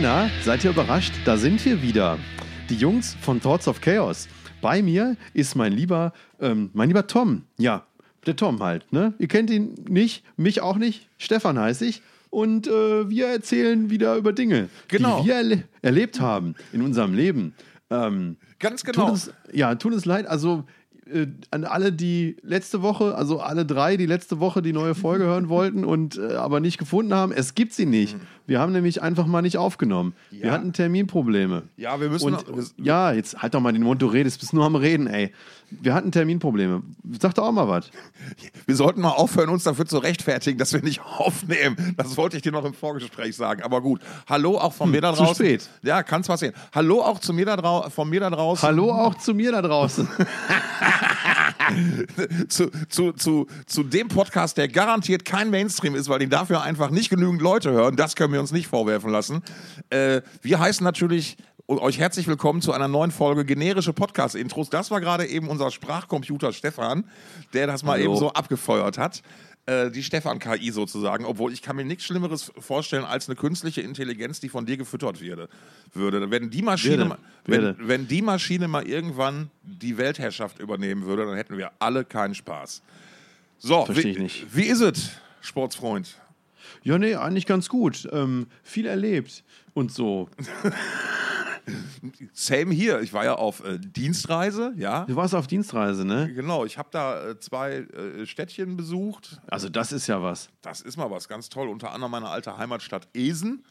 Na, seid ihr überrascht? Da sind wir wieder. Die Jungs von Thoughts of Chaos. Bei mir ist mein lieber, ähm, mein lieber Tom. Ja, der Tom halt, ne? Ihr kennt ihn nicht, mich auch nicht. Stefan heiße ich. Und äh, wir erzählen wieder über Dinge, Genau. die wir erle erlebt haben in unserem Leben. Ähm, Ganz Tut genau. uns, ja, tut uns leid. Also äh, an alle, die letzte Woche, also alle drei, die letzte Woche die neue Folge hören wollten und äh, aber nicht gefunden haben, es gibt sie nicht. Wir haben nämlich einfach mal nicht aufgenommen. Wir Ja. hatten Terminprobleme. Ja, wir müssen. Und, ja, jetzt halt doch mal den Mund, du redest, bist nur am Reden, ey. Wir hatten Terminprobleme. Sag doch auch mal was. Wir sollten mal aufhören, uns dafür zu rechtfertigen, dass wir nicht aufnehmen. Das wollte ich dir noch im Vorgespräch sagen. Aber gut. Hallo auch von mir da Hm, zu draußen. spät. Ja, kannst was sehen. Hallo auch zu mir da drau von mir da draußen. Hallo auch zu mir da draußen. Zu, zu, zu, zu dem Podcast, der garantiert kein Mainstream ist, weil ihn dafür einfach nicht genügend Leute hören. Das können wir uns nicht vorwerfen lassen. Äh, wir heißen natürlich euch herzlich willkommen zu einer neuen Folge generische Podcast-Intros. Das war gerade eben unser Sprachcomputer Stefan, der das mal Hallo. eben so abgefeuert hat. Äh, Die Stefan-KI sozusagen, obwohl ich kann mir nichts Schlimmeres vorstellen als eine künstliche Intelligenz, die von dir gefüttert werde, würde. Wenn die Maschine, Werde. mal- wenn, wenn die Maschine mal irgendwann die Weltherrschaft übernehmen würde, dann hätten wir alle keinen Spaß. So, Versteh wie, ich nicht. wie ist es, Sportsfreund? Ja, nee, eigentlich ganz gut. Ähm, viel erlebt und so. Same hier. Ich war ja auf äh, Dienstreise, ja. Du warst auf Dienstreise, ne? Genau, ich habe da äh, zwei äh, Städtchen besucht. Also das ist ja was. Das ist mal was ganz toll. Unter anderem meine alte Heimatstadt Esen.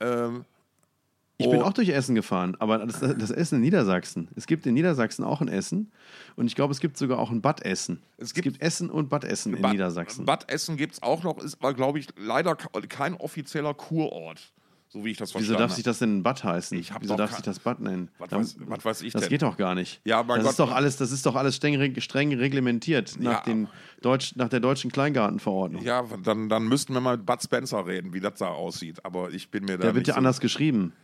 Ähm, Ich bin Oh. auch durch Essen gefahren, aber das, das Essen in Niedersachsen. Es gibt in Niedersachsen auch ein Essen und ich glaube, es gibt sogar auch ein Bad Essen. Es Es gibt- gibt, Essen und Bad Essen in Bad- Niedersachsen. Bad Essen gibt es auch noch, ist aber, glaube ich, leider ke- kein offizieller Kurort, so wie ich das Wieso verstanden darf habe. sich das denn ein Bad heißen? Ich Wieso darf sich das Bad nennen? Was Dann- weiß- was weiß ich Das denn? geht doch gar nicht. Ja, mein das Gott. ist doch alles, das ist doch alles streng, streng reglementiert nach, Ja. den Deutsch, nach der deutschen Kleingartenverordnung. Ja, dann, dann müssten wir mal mit Bud Spencer reden, wie das da aussieht. Aber ich bin mir da der wird ja so- anders geschrieben.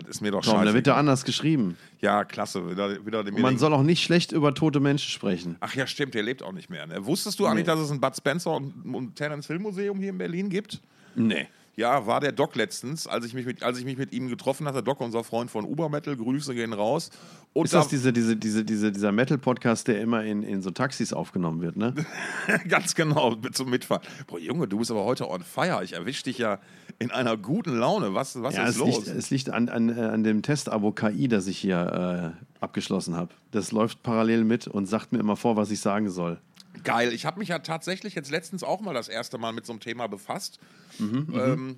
Das ist mir doch Tom, der wird ja scheiße. anders geschrieben. Ja, klasse. Wieder, wieder Und man soll auch nicht schlecht über tote Menschen sprechen. Ach ja, stimmt, der lebt auch nicht mehr. Ne? Wusstest du eigentlich, dass es ein Bud Spencer und, und Terence Hill Museum hier in Berlin gibt? Nee. Ja, war der Doc letztens, als ich mich mit, als ich mich mit ihm getroffen hatte. Doc, unser Freund von Ubermetal, Grüße gehen raus. Und Ist das da- diese, diese, diese, diese, dieser Metal-Podcast, der immer in, in so Taxis aufgenommen wird, ne? Ganz genau, mit zum Mitfahren. Boah, Junge, du bist aber heute on fire. Ich erwische dich ja in einer guten Laune. Was, was Ja, ist es los? liegt, es liegt an, an, äh, an dem Testabo KI, das ich hier äh, abgeschlossen habe. Das läuft parallel mit und sagt mir immer vor, was ich sagen soll. Geil. Ich habe mich ja tatsächlich jetzt letztens auch mal das erste Mal mit so einem Thema befasst, Mhm, ähm,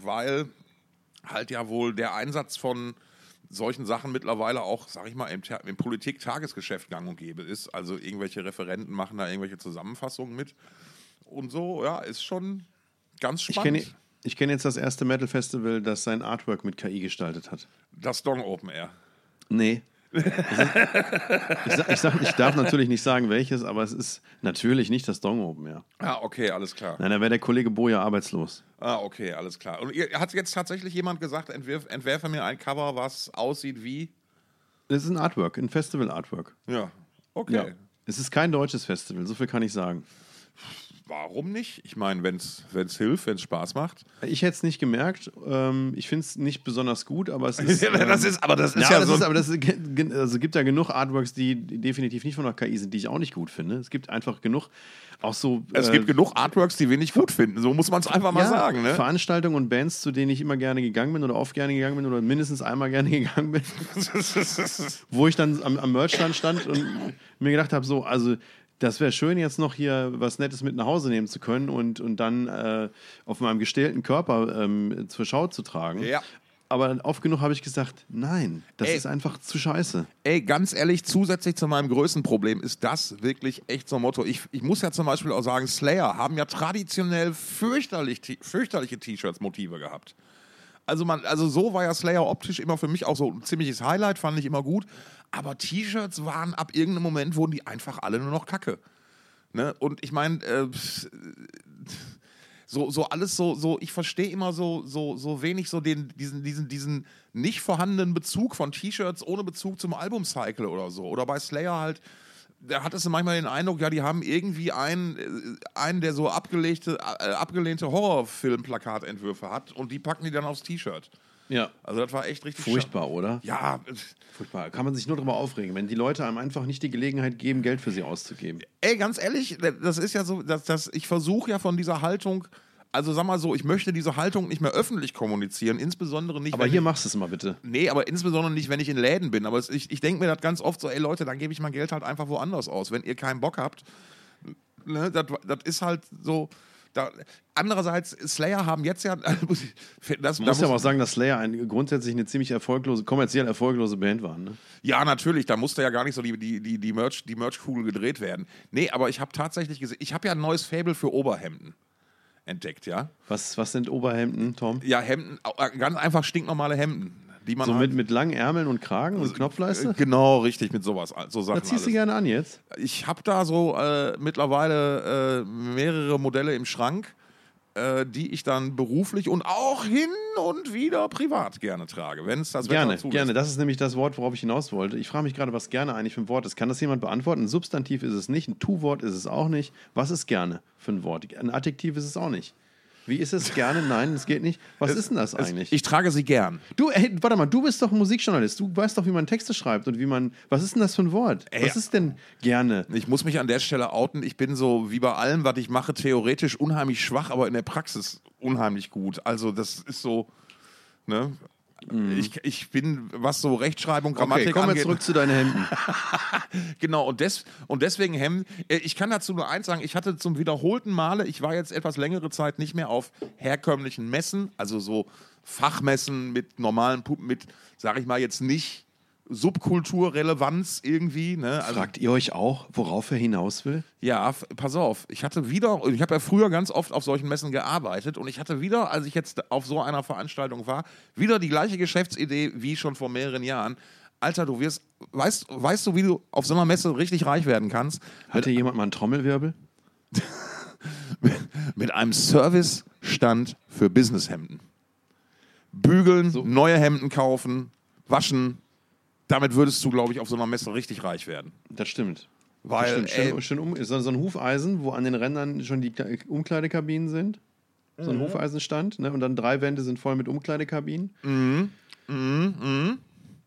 weil halt ja wohl der Einsatz von solchen Sachen mittlerweile auch, sag ich mal, im, im Politik-Tagesgeschäft gang und gäbe ist. Also irgendwelche Referenten machen da irgendwelche Zusammenfassungen mit. Und so, ja, ist schon ganz Ich spannend. kenne ich kenn jetzt das erste Metal-Festival, das sein Artwork mit KI gestaltet hat. das Dong Open Air. Nee. Ist, ich, sag, ich, sag, ich darf natürlich nicht sagen, welches, aber es ist natürlich nicht das Dong Open, ja. Ah, okay, alles klar. Nein, da wäre der Kollege Boja arbeitslos. Ah, okay, alles klar. Und ihr, hat jetzt tatsächlich jemand gesagt, entwirf, entwerfe mir ein Cover, was aussieht wie. Das ist ein Artwork, ein Festival-Artwork. Ja, okay. Ja. Es ist kein deutsches Festival, so viel kann ich sagen. Warum nicht? Ich meine, wenn es hilft, wenn es Spaß macht. Ich hätte es nicht gemerkt. Ähm, ich finde es nicht besonders gut, aber es ist. ähm, das ist, aber das ist ja, ja, das so. ist, aber das ist, also gibt ja genug Artworks, die definitiv nicht von der KI sind, die ich auch nicht gut finde. Es gibt einfach genug, auch so. es äh, gibt genug Artworks, die wir nicht gut finden. So muss man es einfach mal ja, sagen. Ne? Veranstaltungen und Bands, zu denen ich immer gerne gegangen bin oder oft gerne gegangen bin oder mindestens einmal gerne gegangen bin, wo ich dann am, am Merchstand stand und mir gedacht habe, so, also das wäre schön, jetzt noch hier was Nettes mit nach Hause nehmen zu können und, und dann äh, auf meinem gestählten Körper ähm, zur Schau zu tragen. Ja. Aber oft genug habe ich gesagt, nein, das Ey. ist einfach zu scheiße. Ey, ganz ehrlich, zusätzlich zu meinem größten Problem ist das wirklich echt so ein Motto. Ich, ich muss ja zum Beispiel auch sagen, Slayer haben ja traditionell fürchterlich, fürchterliche T-Shirts-Motive gehabt. Also, man, also so war ja Slayer optisch immer für mich auch so ein ziemliches Highlight, fand ich immer gut. Aber T-Shirts waren ab irgendeinem Moment, wurden die einfach alle nur noch Kacke. Ne? Und ich meine, äh, so, so alles so, so ich verstehe immer so, so, so wenig so den, diesen, diesen, diesen nicht vorhandenen Bezug von T-Shirts ohne Bezug zum Albumcycle oder so. Oder bei Slayer halt, da hattest du manchmal den Eindruck, ja, die haben irgendwie einen, äh, einen der so abgelegte, äh, abgelehnte Horrorfilm-Plakatentwürfe hat und die packen die dann aufs T-Shirt. Ja. Also das war echt richtig Furchtbar, oder? Ja, Furchtbar. Kann man sich nur darüber aufregen, wenn die Leute einem einfach nicht die Gelegenheit geben, Geld für sie auszugeben. ey, ganz ehrlich, das ist ja so, dass, dass ich versuche ja von dieser Haltung, also sag mal so, ich möchte diese Haltung nicht mehr öffentlich kommunizieren, insbesondere nicht, Aber hier ich, machst du es mal bitte. Nee, aber insbesondere nicht, wenn ich in Läden bin. Aber es, ich, ich denke mir das ganz oft so, ey Leute, dann gebe ich mein Geld halt einfach woanders aus. Wenn ihr keinen Bock habt, ne, das ist halt so. Da, andererseits, Slayer haben jetzt ja. Das, das Man muss da ja aber auch sagen, dass Slayer ein, grundsätzlich eine ziemlich erfolglose, kommerziell erfolglose Band war. Ne? Ja, natürlich, da musste ja gar nicht so die, die, die, die Merch, die Merch-Kugel gedreht werden. Nee, aber ich habe tatsächlich gesehen, ich habe ja ein neues Fable für Oberhemden entdeckt, ja. Was, was sind Oberhemden, Tom? Ja, Hemden, äh, ganz einfach stinknormale Hemden, die man So mit, mit langen Ärmeln und Kragen und Knopfleiste? äh, Genau, richtig, mit sowas, so Sachen Was ziehst du alles. gerne an jetzt? Ich habe da so äh, mittlerweile äh, mehrere Modelle im Schrank, äh, die ich dann beruflich und auch hin und wieder privat gerne trage, wenn es das Wetter Gerne, zulässt. gerne. Das ist nämlich das Wort, worauf ich hinaus wollte. Ich frage mich gerade, was gerne eigentlich für ein Wort ist. Kann das jemand beantworten? Ein Substantiv ist es nicht, ein Tu-Wort ist es auch nicht. Was ist gerne für ein Wort? Ein Adjektiv ist es auch nicht. Wie ist es gerne? Nein, es geht nicht. Was ist denn das eigentlich? Ich trage sie gern. du, ey, warte mal, du bist doch ein Musikjournalist. Du weißt doch, wie man Texte schreibt und wie man. Was ist denn das für ein Wort? Ey, was ist denn gerne? Ich muss mich an der Stelle outen. Ich bin so wie bei allem, was ich mache, theoretisch unheimlich schwach, aber in der Praxis unheimlich gut. Also das ist so, ne? Ich, ich bin, was so Rechtschreibung, Grammatik Mhm. Okay, kommen wir angeht, zurück zu deinen Hemden. Genau, und, des, und deswegen Hemden. Äh, Ich kann dazu nur eins sagen, ich hatte zum wiederholten Male, ich war jetzt etwas längere Zeit nicht mehr auf herkömmlichen Messen, also so Fachmessen mit normalen Puppen, mit, sag ich mal, jetzt nicht Subkulturrelevanz irgendwie. Ne? Also, Fragt ihr euch auch, worauf er hinaus will? ja, pass auf, ich hatte wieder, ich habe ja früher ganz oft auf solchen Messen gearbeitet und ich hatte wieder, als ich jetzt auf so einer Veranstaltung war, wieder die gleiche Geschäftsidee wie schon vor mehreren Jahren. Alter, du wirst, weißt, weißt du, wie du auf so einer Messe richtig reich werden kannst? Hatte jemand mal einen Trommelwirbel? mit einem Servicestand für Businesshemden. Bügeln, neue Hemden kaufen, waschen. Damit würdest du, glaube ich, auf so einer Messe richtig reich werden. Das stimmt. Weil, das stimmt. Schön, schön um, so, so ein Hufeisen, wo an den Rändern schon die Kle- Umkleidekabinen sind. So Mhm. ein Hufeisenstand. Ne? Und dann drei Wände sind voll mit Umkleidekabinen.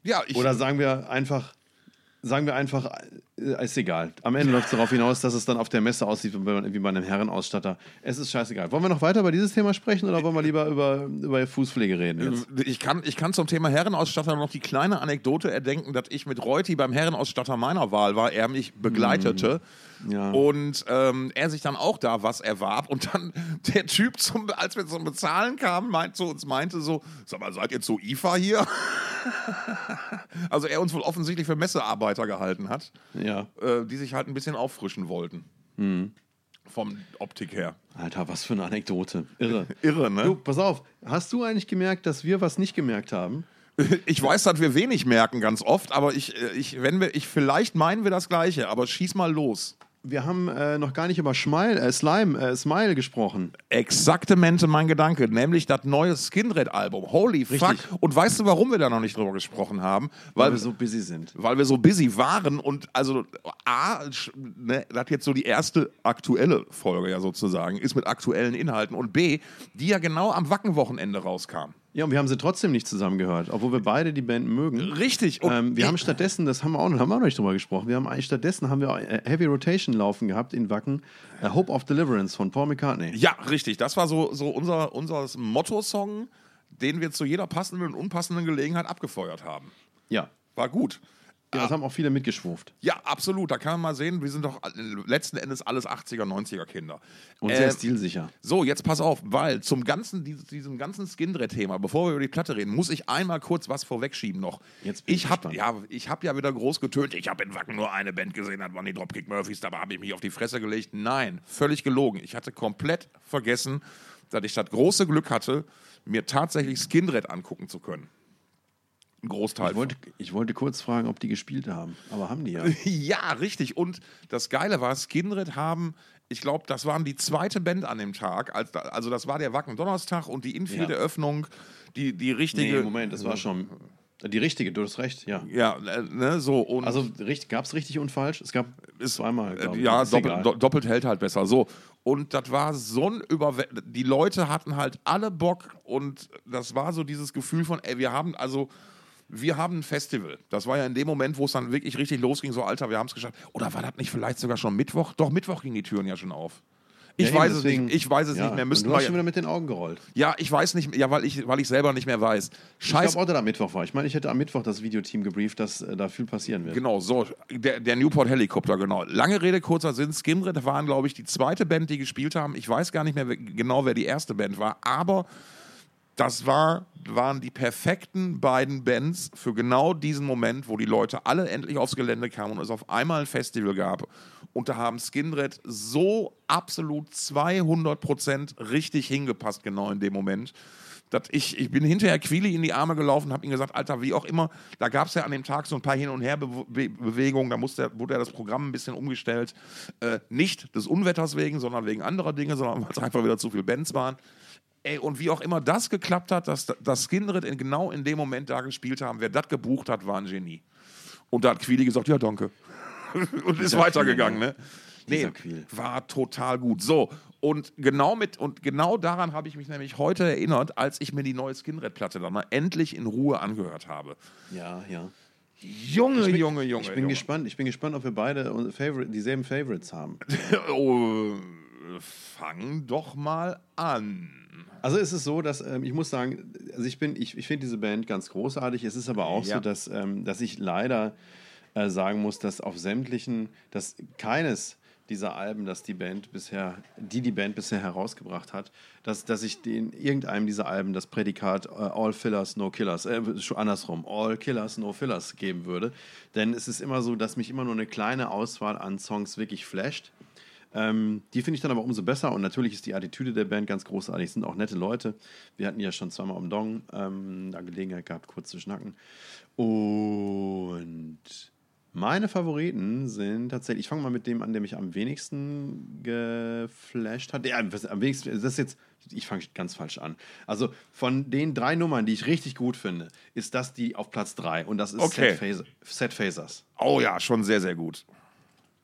ja, ich, Oder sagen wir einfach, sagen wir einfach, äh, ist egal. Am Ende läuft es darauf hinaus, dass es dann auf der Messe aussieht wie bei, einem Herrenausstatter. Es ist scheißegal. Wollen wir noch weiter über dieses Thema sprechen oder wollen wir lieber über, über Fußpflege reden jetzt? ich, kann, ich kann zum Thema Herrenausstatter noch die kleine Anekdote erdenken, dass ich mit Reuti beim Herrenausstatter meiner Wahl war, er mich begleitete Ja. und ähm, er sich dann auch da was erwarb und dann der Typ, zum, als wir zum Bezahlen kamen, meint, zu uns meinte so, sag mal, seid ihr zu IFA hier? also er uns wohl offensichtlich für Messearbeiter gehalten hat, Ja. äh, die sich halt ein bisschen auffrischen wollten. Mhm. Vom Optik her. Alter, was für eine Anekdote. Irre. Irre, ne? Du, pass auf. Hast du eigentlich gemerkt, dass wir was nicht gemerkt haben? Ich weiß, dass wir wenig merken ganz oft, aber ich, äh, ich, wenn wir, ich, vielleicht meinen wir das Gleiche, aber schieß mal los. Wir haben äh, noch gar nicht über Schmeil, äh, Slime, äh, Smile gesprochen. Exaktamente mein Gedanke, nämlich das neue Skinred-Album. Holy fuck. Richtig. Und weißt du, warum wir da noch nicht drüber gesprochen haben? Weil Weil, wir so busy sind. weil wir so busy waren und also A, ne, das jetzt so die erste aktuelle Folge ja sozusagen ist mit aktuellen Inhalten und B, die ja genau am Wackenwochenende rauskam. Ja, und wir haben sie trotzdem nicht zusammen gehört, obwohl wir beide die Band mögen. Richtig. Und Ähm, wir haben stattdessen, das haben wir auch noch, haben wir auch noch nicht drüber gesprochen, wir haben eigentlich stattdessen haben wir äh, Heavy Rotation laufen gehabt in Wacken, äh, Hope of Deliverance von Paul McCartney. Ja, richtig. Das war so, so unser, unser Motto-Song, den wir zu jeder passenden und unpassenden Gelegenheit abgefeuert haben. Ja. War gut. Ja das haben auch viele mitgeschwuft. Ja, absolut. Da kann man mal sehen, wir sind doch letzten Endes alles 80er, 90er Kinder. Und Äh, sehr stilsicher. So, jetzt pass auf, weil zum ganzen, diesem, ganzen Skindred-Thema, bevor wir über die Platte reden, muss ich einmal kurz was vorwegschieben noch. Jetzt bin ich habe gespannt. ja, ich hab ja wieder groß getönt. Ich habe in Wacken nur eine Band gesehen, das waren die Dropkick Murphys, dabei habe ich mich auf die Fresse gelegt. Nein, völlig gelogen. Ich hatte komplett vergessen, dass ich das große Glück hatte, mir tatsächlich Skindred angucken zu können. Ein Großteil. Ich wollte, ich wollte kurz fragen, ob die gespielt haben, aber haben die ja. Ja, richtig. Und das Geile war, Skinred haben, ich glaube, das waren die zweite Band an dem Tag. Also das war der Wacken Donnerstag und die Infield-Eröffnung, die, die richtige. Nee, Moment, das war schon, Die richtige, du hast recht, ja. Ja, äh, ne, so. Und Also gab es richtig und falsch? Es gab zweimal, glaub Äh, ja, Ist doppelt, do, doppelt hält halt besser. So. Und das war so ein Überwe Die Leute hatten halt alle Bock und das war so dieses Gefühl von, ey, wir haben also. Wir haben ein Festival. Das war ja in dem Moment, wo es dann wirklich richtig losging, so Alter, wir haben es geschafft. Oder war das nicht vielleicht sogar schon Mittwoch? Doch, Mittwoch gingen die Türen ja schon auf. Ich Ja, eben, weiß deswegen- es nicht. Ich weiß es ja. nicht mehr. Und Müssten du wir hast schon wieder mit den Augen gerollt. ja, ich weiß nicht mehr. Ja, weil ich, weil ich selber nicht mehr weiß. Ich Scheiß glaube auch, dass am Mittwoch war. Ich meine, ich hätte am Mittwoch das Videoteam gebrieft, dass äh, da viel passieren wird. Genau, so, der, der Newport Helikopter, genau. Lange Rede, kurzer Sinn, Skindred waren, glaube ich, die zweite Band, die gespielt haben. Ich weiß gar nicht mehr genau, wer die erste Band war, aber das war, waren die perfekten beiden Bands für genau diesen Moment, wo die Leute alle endlich aufs Gelände kamen und es auf einmal ein Festival gab. Und da haben Skindred so absolut 200% richtig hingepasst, genau in dem Moment. Dass ich, ich bin hinterher Quili in die Arme gelaufen habe ihm gesagt, Alter, wie auch immer, da gab es ja an dem Tag so ein paar Hin- und Her-Bewegungen, da musste, wurde ja das Programm ein bisschen umgestellt. Äh, nicht des Unwetters wegen, sondern wegen anderer Dinge, sondern weil es einfach wieder zu viele Bands waren. Ey, und wie auch immer das geklappt hat, dass das Skindred in, genau in dem Moment da gespielt haben, wer das gebucht hat, war ein Genie. Und da hat Quili gesagt, ja, danke. und ist weitergegangen, ne? Nee, war total gut. So, und genau mit, und genau daran habe ich mich nämlich heute erinnert, als ich mir die neue Skinred-Platte dann mal endlich in Ruhe angehört habe. Ja, ja. Junge, Junge, Junge. Ich bin Junge. gespannt. Ich bin gespannt, ob wir beide dieselben Favorites haben. oh, fang doch mal an. Also ist es so, dass ähm, ich muss sagen, also ich bin, ich, ich finde diese Band ganz großartig. Es ist aber auch Ja. so, dass, ähm, dass ich leider äh, sagen muss, dass auf sämtlichen, dass keines dieser Alben, das die Band bisher, die die Band bisher herausgebracht hat, dass, dass ich den irgendeinem dieser Alben das Prädikat äh, All Fillers, No Killers, äh, schon andersrum, All Killers, No Fillers geben würde. Denn es ist immer so, dass mich immer nur eine kleine Auswahl an Songs wirklich flasht. Ähm, die finde ich dann aber umso besser und natürlich ist die Attitüde der Band ganz großartig. Es sind auch nette Leute. Wir hatten ja schon zweimal am Dong ähm, da Gelegenheit gehabt, kurz zu schnacken. Und meine Favoriten sind tatsächlich, ich fange mal mit dem an, der mich am wenigsten geflasht hat. Ja, am wenigsten, das ist jetzt, ich fange ganz falsch an. Also von den drei Nummern, die ich richtig gut finde, ist das die auf Platz drei und das ist Okay. Set Phasers. Oh ja, schon sehr, sehr gut.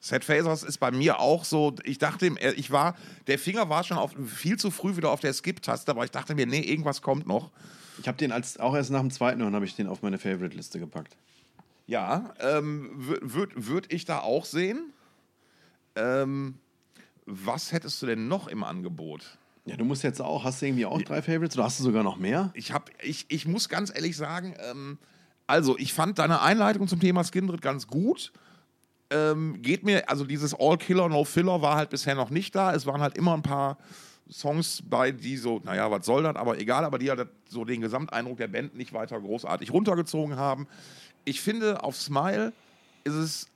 Set Phasers ist bei mir auch so, ich dachte, äh, ich war, der Finger war schon auf, viel zu früh wieder auf der Skip-Taste, aber ich dachte mir, nee, irgendwas kommt noch. Ich habe den als auch erst nach dem zweiten Hören habe ich den auf meine Favorite-Liste gepackt. Ja, ähm, würde würd, würd ich da auch sehen. Ähm, was hättest du denn noch im Angebot? Ja, du musst jetzt auch, hast du irgendwie auch drei Favorites oder hast du sogar noch mehr? Ich, hab, ich, ich muss ganz ehrlich sagen, ähm, also ich fand deine Einleitung zum Thema Skindred ganz gut. Ähm, geht mir, also dieses All Killer, No Filler war halt bisher noch nicht da. Es waren halt immer ein paar Songs bei, die so, naja, was soll das, aber egal, aber die halt so den Gesamteindruck der Band nicht weiter großartig runtergezogen haben. Ich finde, auf Smile ist es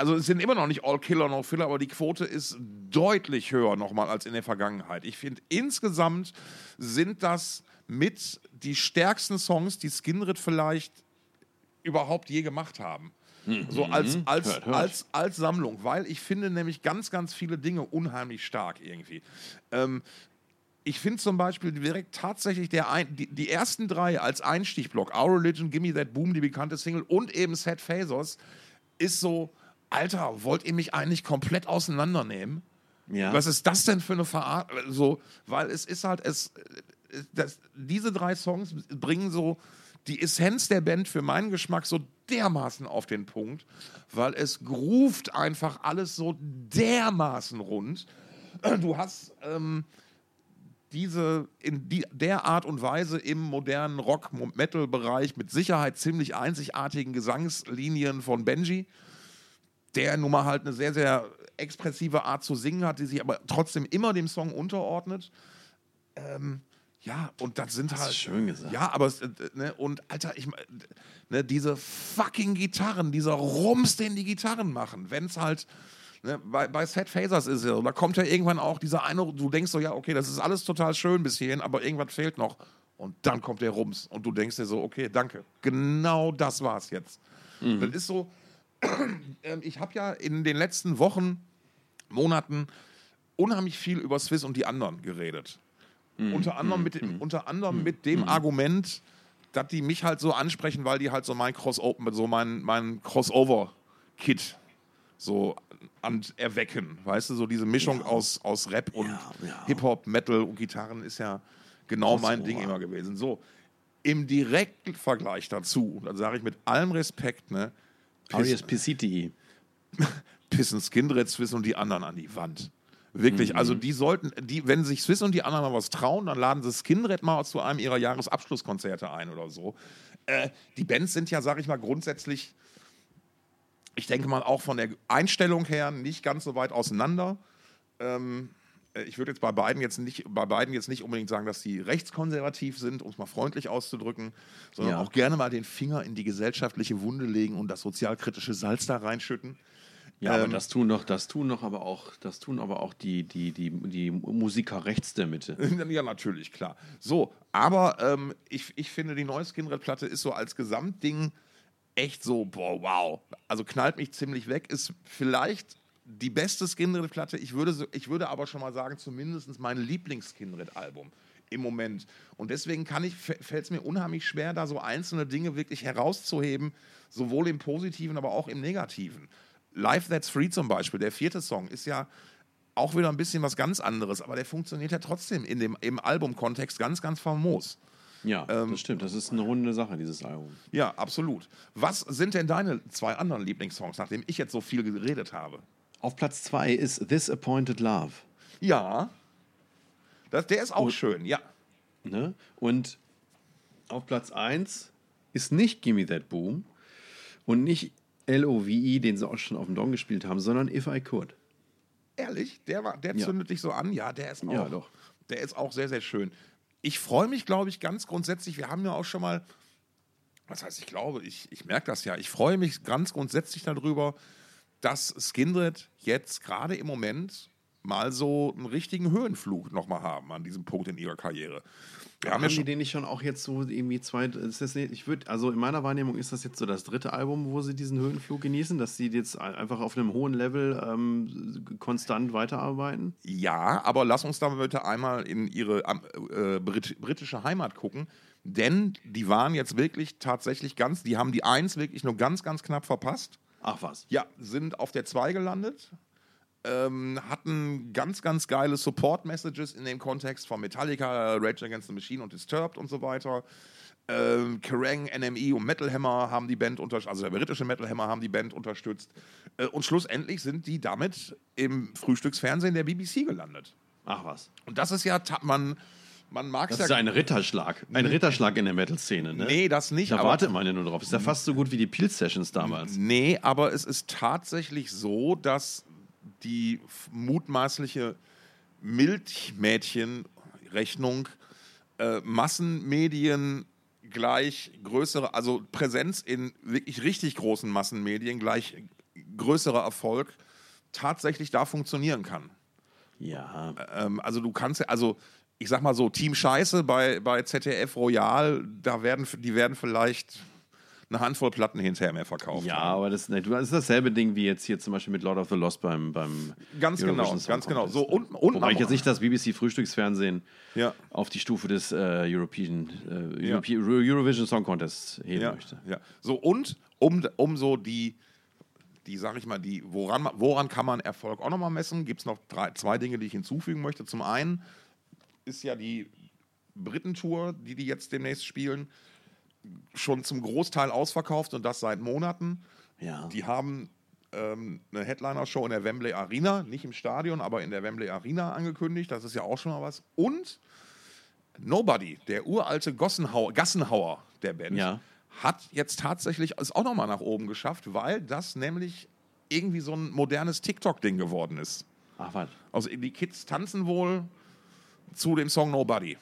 also es sind immer noch nicht All Killer, No Filler, aber die Quote ist deutlich höher nochmal als in der Vergangenheit. Ich finde, insgesamt sind das mit die stärksten Songs, die Skinrid vielleicht überhaupt je gemacht haben. So als, als, Hört, hört. als, als Sammlung, weil ich finde nämlich ganz, ganz viele Dinge unheimlich stark irgendwie. Ähm, ich finde zum Beispiel direkt tatsächlich der ein, die, die ersten drei als Einstichblock, Our Religion, Gimme That Boom, die bekannte Single und eben Set Phasers, ist so, Alter, wollt ihr mich eigentlich komplett auseinandernehmen? Ja. Was ist das denn für eine Verart? So, weil es ist halt, es, das, diese drei Songs bringen so die Essenz der Band für meinen Geschmack so dermaßen auf den Punkt, weil es groovt einfach alles so dermaßen rund. Du hast ähm, diese in die, der Art und Weise im modernen Rock-Metal-Bereich mit Sicherheit ziemlich einzigartigen Gesangslinien von Benji, der nun mal halt eine sehr, sehr expressive Art zu singen hat, die sich aber trotzdem immer dem Song unterordnet. Ähm, ja, und das sind halt. schön gesagt. Ja, aber äh, ne, und Alter, ich ne, diese fucking Gitarren, dieser Rums, den die Gitarren machen, wenn es halt. Ne, bei, bei Set Phasers ist es ja so, da kommt ja irgendwann auch dieser eine, du denkst so, ja, okay, das ist alles total schön bis hierhin, aber irgendwas fehlt noch. Und dann kommt der Rums und du denkst dir so, okay, danke. Genau das war's jetzt. Das ist so, ähm, ich habe ja in den letzten Wochen, Monaten unheimlich viel über Swiss und die anderen geredet. Unter anderem, mit, dem- unter anderem mit dem Argument, dass die mich halt so ansprechen, weil die halt so mein Crossover, so mein, mein Crossover-Kit so an, erwecken. Weißt du, so diese Mischung aus, aus Rap und Ja, ja. Hip-Hop, Metal und Gitarren ist ja genau mein Crossover. Ding immer gewesen. So, im direkten Vergleich dazu, dann sage ich mit allem Respekt, ne, RESPCTE. pissen Skindred, Swiss und die anderen an die Wand. Wirklich, also die sollten, die, wenn sich Swiss und die anderen mal was trauen, dann laden sie Skindred mal zu einem ihrer Jahresabschlusskonzerte ein oder so. Äh, die Bands sind ja, sag ich mal, grundsätzlich, ich denke mal auch von der Einstellung her nicht ganz so weit auseinander. Ähm, äh, ich würde jetzt bei beiden jetzt nicht, bei beiden jetzt nicht unbedingt sagen, dass sie rechtskonservativ sind, um es mal freundlich auszudrücken, sondern Ja. auch gerne mal den Finger in die gesellschaftliche Wunde legen und das sozialkritische Salz da reinschütten. Ja, aber Ähm, das tun doch, das tun doch aber auch, das tun aber auch die, die, die, die Musiker rechts der Mitte. Ja, natürlich, klar. So, aber ähm, ich, ich finde, die neue Skinred-Platte ist so als Gesamtding echt so, boah, wow. Also knallt mich ziemlich weg. Ist vielleicht die beste Skinred-Platte. Ich würde, ich würde aber schon mal sagen, zumindest mein Lieblings-Skinred-Album im Moment. Und deswegen kann ich, fällt es mir unheimlich schwer, da so einzelne Dinge wirklich herauszuheben, sowohl im Positiven, aber auch im Negativen. Life That's Free zum Beispiel, der vierte Song, ist ja auch wieder ein bisschen was ganz anderes, aber der funktioniert ja trotzdem in dem, im Albumkontext ganz, ganz famos. Ja, Ähm, das stimmt. Das ist eine runde Sache, dieses Album. Ja, absolut. Was sind denn deine zwei anderen Lieblingssongs, nachdem ich jetzt so viel geredet habe? Auf Platz zwei ist This Appointed Love. Ja, das, der ist auch Und- schön, ja. Ne? Und auf Platz 1 ist nicht Gimme That Boom und nicht L-O-V-E, den sie auch schon auf dem Dong gespielt haben, sondern If I Could. Ehrlich, der, war, der Ja. zündet dich so an. Ja, der ist auch, Ja, doch. Der ist auch sehr, sehr schön. Ich freue mich, glaube ich, ganz grundsätzlich. Wir haben ja auch schon mal, was heißt, ich glaube, ich, ich merke das ja. Ich freue mich ganz grundsätzlich darüber, dass Skindred jetzt gerade im Moment mal so einen richtigen Höhenflug nochmal haben an diesem Punkt in ihrer Karriere. Wir haben Haben ja die den nicht schon auch jetzt so irgendwie zwei, ist das nicht, ich würde, also in meiner Wahrnehmung ist das jetzt so das dritte Album, wo sie diesen Höhenflug genießen, dass sie jetzt einfach auf einem hohen Level ähm, konstant weiterarbeiten? ja, aber lass uns da bitte einmal in ihre äh, Brit britische Heimat gucken. Denn die waren jetzt wirklich tatsächlich ganz, die haben die Eins wirklich nur ganz, ganz knapp verpasst. Ach was. Ja, sind auf der 2 gelandet. Ähm, hatten ganz, ganz geile Support-Messages in dem Kontext von Metallica, Rage Against the Machine und Disturbed und so weiter. Ähm, Kerrang, NME und Metal Hammer haben die Band unterstützt, also der britische Metal Hammer haben die Band unterstützt. Äh, und schlussendlich sind die damit im Frühstücksfernsehen der BBC gelandet. Ach was. Und das ist ja, man, man mag es Das ja. ist ein Ritterschlag. Ein Ritterschlag in der Metal-Szene, ne? nee, das nicht. Da wartet man ja nur drauf. Ist ja fast so gut wie die Peel-Sessions damals. Nee, aber es ist tatsächlich so, dass die mutmaßliche Milchmädchen-Rechnung äh, Massenmedien gleich größere, also Präsenz in wirklich richtig großen Massenmedien gleich größerer Erfolg tatsächlich da funktionieren kann. Ja. Ähm, also du kannst ja, also ich sag mal so, Team Scheiße bei, bei ZDF Royal, da werden, die werden vielleicht eine Handvoll Platten hinterher mehr verkauft. Ja, haben. aber das, das ist dasselbe Ding wie jetzt hier zum Beispiel mit Lord of the Lost beim, beim Ganz genau, Song ganz genau. So, und- und Wobei ich jetzt nicht das BBC-Frühstücksfernsehen Ja. auf die Stufe des äh, European, äh, Ja. Europe- Eurovision Song Contest heben ja, möchte. ja. So, und um, um so die, die sag ich mal, die, woran, woran kann man Erfolg auch nochmal messen? Gibt es noch drei, zwei Dinge, die ich hinzufügen möchte. Zum einen ist ja die Britentour, die die jetzt demnächst spielen, schon zum Großteil ausverkauft und das seit Monaten. Ja. Die haben ähm, eine Headliner-Show in der Wembley Arena, nicht im Stadion, aber in der Wembley Arena angekündigt. Das ist ja auch schon mal was. Und Nobody, der uralte Gossenhauer, Gassenhauer der Band, Ja. hat jetzt tatsächlich es auch nochmal nach oben geschafft, weil das nämlich irgendwie so ein modernes TikTok-Ding geworden ist. Ach, was? Also die Kids tanzen wohl zu dem Song Nobody.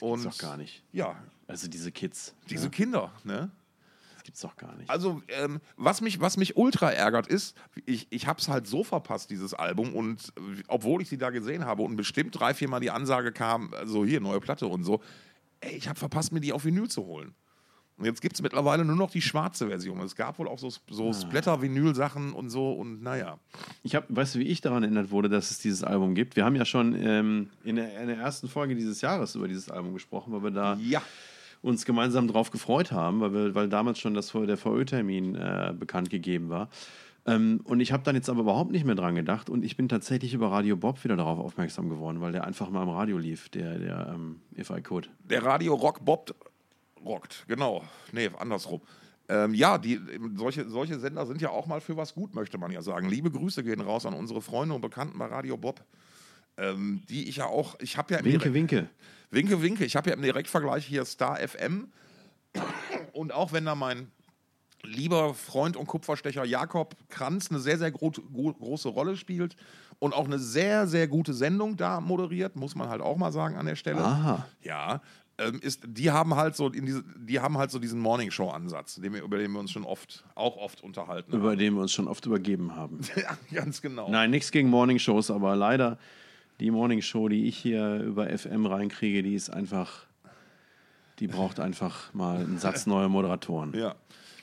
Und doch gar nicht. Ja, Also diese Kids. diese ja, Kinder, ne? das gibt's doch gar nicht. Also, ähm, was, mich, was mich ultra ärgert ist, ich, ich habe es halt so verpasst, dieses Album, und äh, obwohl ich sie da gesehen habe und bestimmt drei, viermal die Ansage kam, also hier, neue Platte und so, ey, ich habe verpasst, mir die auf Vinyl zu holen. Und jetzt gibt es mittlerweile nur noch die schwarze Version. Es gab wohl auch so, so Splatter-Vinyl-Sachen und so, und naja. Ich habe, weißt du, wie ich daran erinnert wurde, dass es dieses Album gibt? Wir haben ja schon ähm, in, der, in der ersten Folge dieses Jahres über dieses Album gesprochen, weil wir da Ja. Uns gemeinsam drauf gefreut haben, weil, wir, weil damals schon das, der VÖ-Termin äh, bekannt gegeben war. Ähm, und ich habe dann jetzt aber überhaupt nicht mehr dran gedacht und ich bin tatsächlich über Radio Bob wieder darauf aufmerksam geworden, weil der einfach mal im Radio lief, der, der ähm, If I Could. Der Radio Rock Bob rockt, genau. Nee, andersrum. Ähm, ja, die, solche, solche Sender sind ja auch mal für was gut, möchte man ja sagen. Liebe Grüße gehen raus an unsere Freunde und Bekannten bei Radio Bob, ähm, die ich ja auch, ich habe ja... Winke, Winke. Winke, Winke. Ich habe ja im Direktvergleich hier Star FM und auch wenn da mein lieber Freund und Kupferstecher Jakob Kranz eine sehr, sehr gro große Rolle spielt und auch eine sehr, sehr gute Sendung da moderiert, muss man halt auch mal sagen an der Stelle. Aha. Ja, ähm, ist, die haben halt so in diese, die haben halt so diesen Morning Show Ansatz, den wir, über den wir uns schon oft auch oft unterhalten über haben. den wir uns schon oft übergeben haben. ja, ganz genau. Nein, nichts gegen Morning Shows, aber leider die Morning Show, die ich hier über FM reinkriege, die ist einfach die braucht einfach mal einen Satz neue Moderatoren. Ja.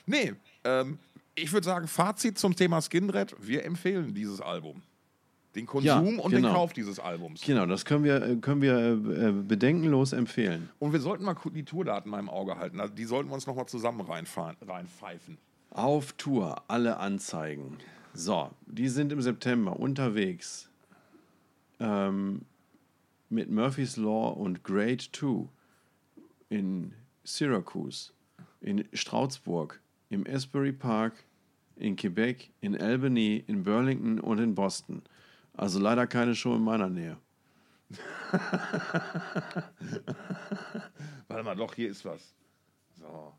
Nee, ähm, ich würde sagen, Fazit zum Thema Skinred, wir empfehlen dieses Album. Den Konsum ja, und genau. den Kauf dieses Albums. Genau, das können wir, äh, können wir äh, bedenkenlos empfehlen. Und wir sollten mal die Tourdaten mal im Auge halten. Also die sollten wir uns nochmal zusammen reinpfeifen. Auf Tour, alle Anzeigen. So, die sind im September unterwegs ähm, mit Murphy's Law und Grade 2 in Syracuse, in Strausburg, im Asbury Park, in Quebec, in Albany, in Burlington und in Boston. Also leider keine Show in meiner Nähe. Warte mal, doch, hier ist was. So.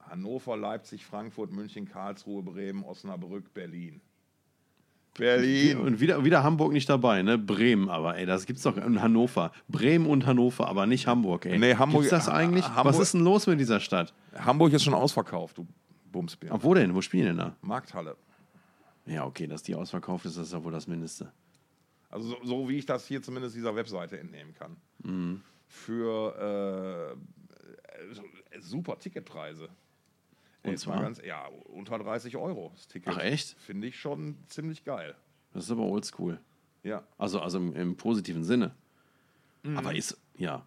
Hannover, Leipzig, Frankfurt, München, Karlsruhe, Bremen, Osnabrück, Berlin. Berlin. Und wieder, wieder Hamburg nicht dabei, ne? Bremen aber, ey, das gibt's doch in Hannover. Bremen und Hannover, aber nicht Hamburg, ey. Nee, Hamburg. Gibt's das eigentlich? Hamburg, Was ist denn los mit dieser Stadt? Hamburg ist schon ausverkauft, du Bumsbier. Ach, wo denn? Wo spielen denn da? Markthalle. Ja, okay, dass die ausverkauft ist, das ist ja wohl das Mindeste. Also so, so wie ich das hier zumindest dieser Webseite entnehmen kann. Mhm. Für äh, super Ticketpreise. Und zwar? Ganz, ja, unter 30 Euro das Ticket. Ach echt? Finde ich schon ziemlich geil. Das ist aber oldschool. Ja. Also, also im, im positiven Sinne. Mhm. Aber ist, ja.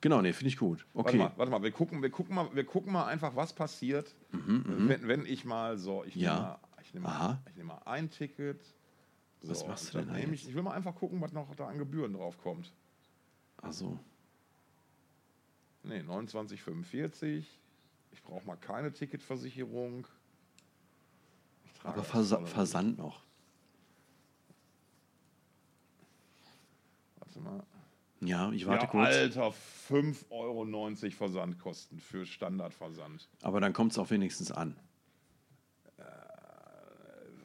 Genau, nee, finde ich gut. Okay. Warte mal, warte mal, wir gucken, wir gucken mal, wir gucken mal einfach, was passiert, mhm, mhm. wenn, wenn ich mal so, ich ja. nehme mal, ich nehme mal, ich nehme mal ein Ticket. So, was machst du denn da ich, ich will mal einfach gucken, was noch da an Gebühren drauf kommt. Ach so. Nee, 29,45. Ich brauche mal keine Ticketversicherung. Aber Versa Versand noch. Warte mal. Ja, ich warte ja, kurz. Alter, 5,90 Euro Versandkosten für Standardversand. Aber dann kommt es auch wenigstens an. Äh,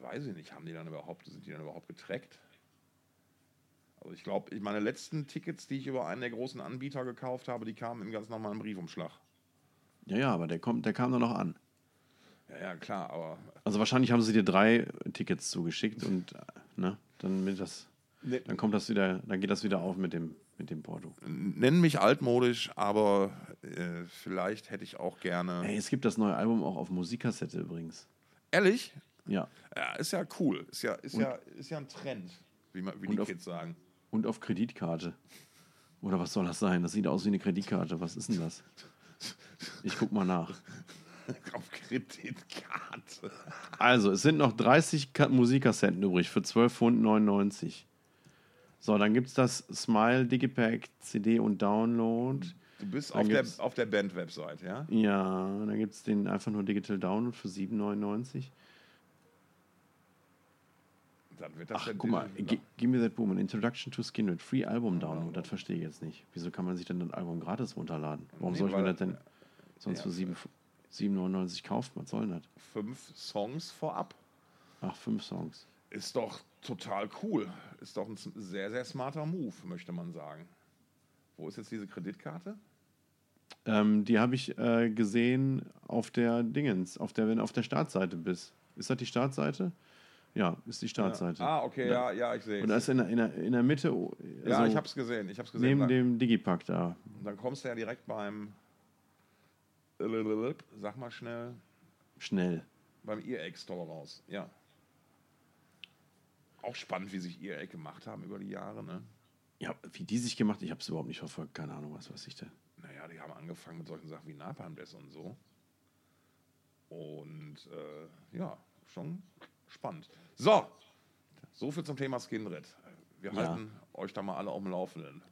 weiß ich nicht, haben die dann überhaupt, sind die dann überhaupt getrackt? Also ich glaube, meine letzten Tickets, die ich über einen der großen Anbieter gekauft habe, die kamen im ganz normalen Briefumschlag. Ja, ja, aber der kommt, der kam dann noch an. Ja, ja, klar, aber. Also wahrscheinlich haben sie dir drei Tickets zugeschickt und ne, dann mit das, nee. dann kommt das wieder, dann geht das wieder auf mit dem, mit dem Porto. Nenn mich altmodisch, aber äh, vielleicht hätte ich auch gerne. Ey, es gibt das neue Album auch auf Musikkassette übrigens. Ehrlich? Ja. Ja, ist ja cool. Ist ja, ist ja, ist ja ein Trend, wie, man, wie die auf, Kids sagen. Und auf Kreditkarte. Oder was soll das sein? Das sieht aus wie eine Kreditkarte. Was ist denn das? Ich guck mal nach. Auf Kreditkarte. Also, es sind noch 30 Musikkassetten übrig für 12,99 Pfund. So, dann gibt es das Smile Digipack CD und Download. Du bist auf der, auf der Band-Website, ja? Ja, dann gibt es den einfach nur Digital Download für 7,99. Dann wird das Ach, guck mal, Give Me That Boom, an Introduction to Skinred, Free Album Download, das verstehe ich jetzt nicht. Wieso kann man sich denn das Album gratis runterladen? Warum nee, soll ich mir das denn sonst ja, für 7,99 kaufen? Was soll denn das? Fünf Songs vorab. Ach, fünf Songs. Ist doch total cool. Ist doch ein sehr, sehr smarter Move, möchte man sagen. Wo ist jetzt diese Kreditkarte? Ähm, die habe ich äh, gesehen auf der Dingens, auf der, wenn du auf der Startseite bist. Ist das die Startseite? Ja, ist die Startseite. Ja. Ah, okay, da, ja, ja, ich sehe Und da ist in der, in in der Mitte. Also ja, ich habe es gesehen. Ich hab's gesehen. Neben dann, dem Digipack da. Dann kommst du ja direkt beim. Sag mal schnell. Schnell. Beim Earache Store raus, ja. Auch spannend, wie sich Earache gemacht haben über die Jahre, ne? Ja, wie die sich gemacht, ich habe es überhaupt nicht verfolgt, keine Ahnung, was weiß ich denn. Naja, die haben angefangen mit solchen Sachen wie Napalm-Death und so. Und äh, ja, schon spannend. So, so viel zum Thema Skinred. Wir Ja. halten euch da mal alle auf dem Laufenden.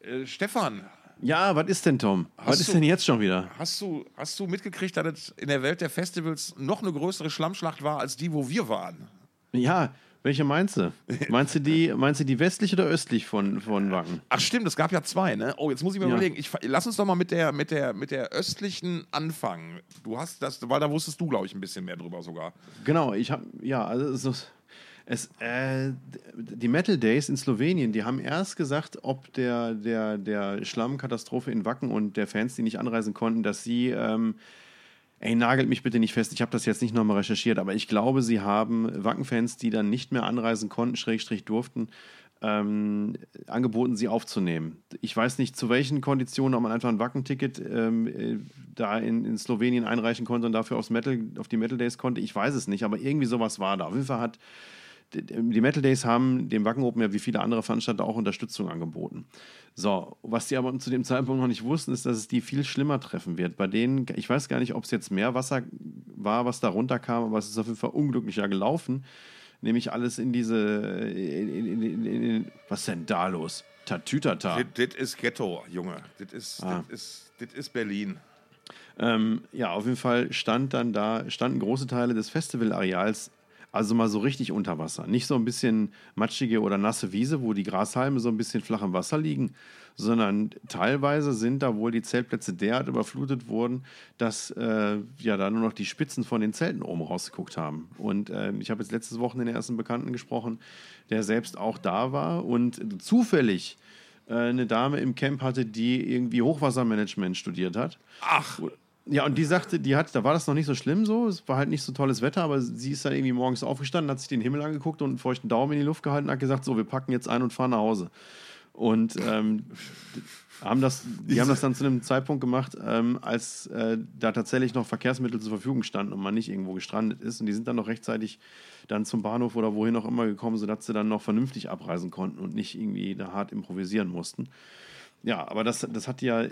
Äh, Stefan, Ja, was ist denn, Tom? was ist denn jetzt schon wieder? hast du, hast du mitgekriegt, dass es in der Welt der Festivals noch eine größere Schlammschlacht war als die, wo wir waren? Ja, welche meinst du? Meinst du die, meinst du die westlich oder östlich von, von Wacken? Ach stimmt, es gab ja zwei, ne? Oh, jetzt muss ich mir Ja. überlegen. Ich, lass uns doch mal mit der, mit, der, mit der östlichen anfangen. Du hast das, weil da wusstest du, glaube ich, ein bisschen mehr drüber sogar. Genau, ich habe, ja, also es, ist- es, äh, die Metal Days in Slowenien, die haben erst gesagt, ob der, der, der Schlammkatastrophe in Wacken und der Fans, die nicht anreisen konnten, dass sie, ähm, ey, nagelt mich bitte nicht fest, ich habe das jetzt nicht nochmal recherchiert, aber ich glaube, sie haben Wacken-Fans, die dann nicht mehr anreisen konnten, Schrägstrich durften, ähm, angeboten, sie aufzunehmen. Ich weiß nicht, zu welchen Konditionen, ob man einfach ein Wacken-Ticket ähm, äh, da in, in Slowenien einreichen konnte und dafür aufs Metal, auf die Metal Days konnte. Ich weiß es nicht, aber irgendwie sowas war da. Auf jeden Fall hat die- Metal Days haben dem Wacken Open ja wie viele andere Veranstalter auch Unterstützung angeboten. So, was die aber zu dem Zeitpunkt noch nicht wussten, ist, dass es die viel schlimmer treffen wird. Bei denen, ich weiß gar nicht, ob es jetzt mehr Wasser war, was da runterkam, aber es ist auf jeden Fall unglücklicher gelaufen. Nämlich alles in diese, in, in, in, was ist denn da los? Tatütata. Das ist Ghetto, Junge. Das ist, Ah. das ist Berlin. Ähm, ja, auf jeden Fall stand dann da, standen große Teile des Festivalareals also mal so richtig unter Wasser. Nicht so ein bisschen matschige oder nasse Wiese, wo die Grashalme so ein bisschen flach im Wasser liegen, sondern teilweise sind da wohl die Zeltplätze derart überflutet worden, dass äh, ja da nur noch die Spitzen von den Zelten oben rausgeguckt haben. Und äh, ich habe jetzt letztes Wochenende erst einen Bekannten gesprochen, der selbst auch da war und zufällig äh, eine Dame im Camp hatte, die irgendwie Hochwassermanagement studiert hat. Ach, Ja, und die sagte, die hat, da war das noch nicht so schlimm so, es war halt nicht so tolles Wetter, aber sie ist dann irgendwie morgens aufgestanden, hat sich den Himmel angeguckt und einen feuchten Daumen in die Luft gehalten und hat gesagt, so, wir packen jetzt ein und fahren nach Hause. Und ähm, haben das, die haben das dann zu einem Zeitpunkt gemacht, ähm, als äh, da tatsächlich noch Verkehrsmittel zur Verfügung standen und man nicht irgendwo gestrandet ist. Und die sind dann noch rechtzeitig dann zum Bahnhof oder wohin auch immer gekommen, sodass sie dann noch vernünftig abreisen konnten und nicht irgendwie da hart improvisieren mussten. Ja, aber das, das hat ja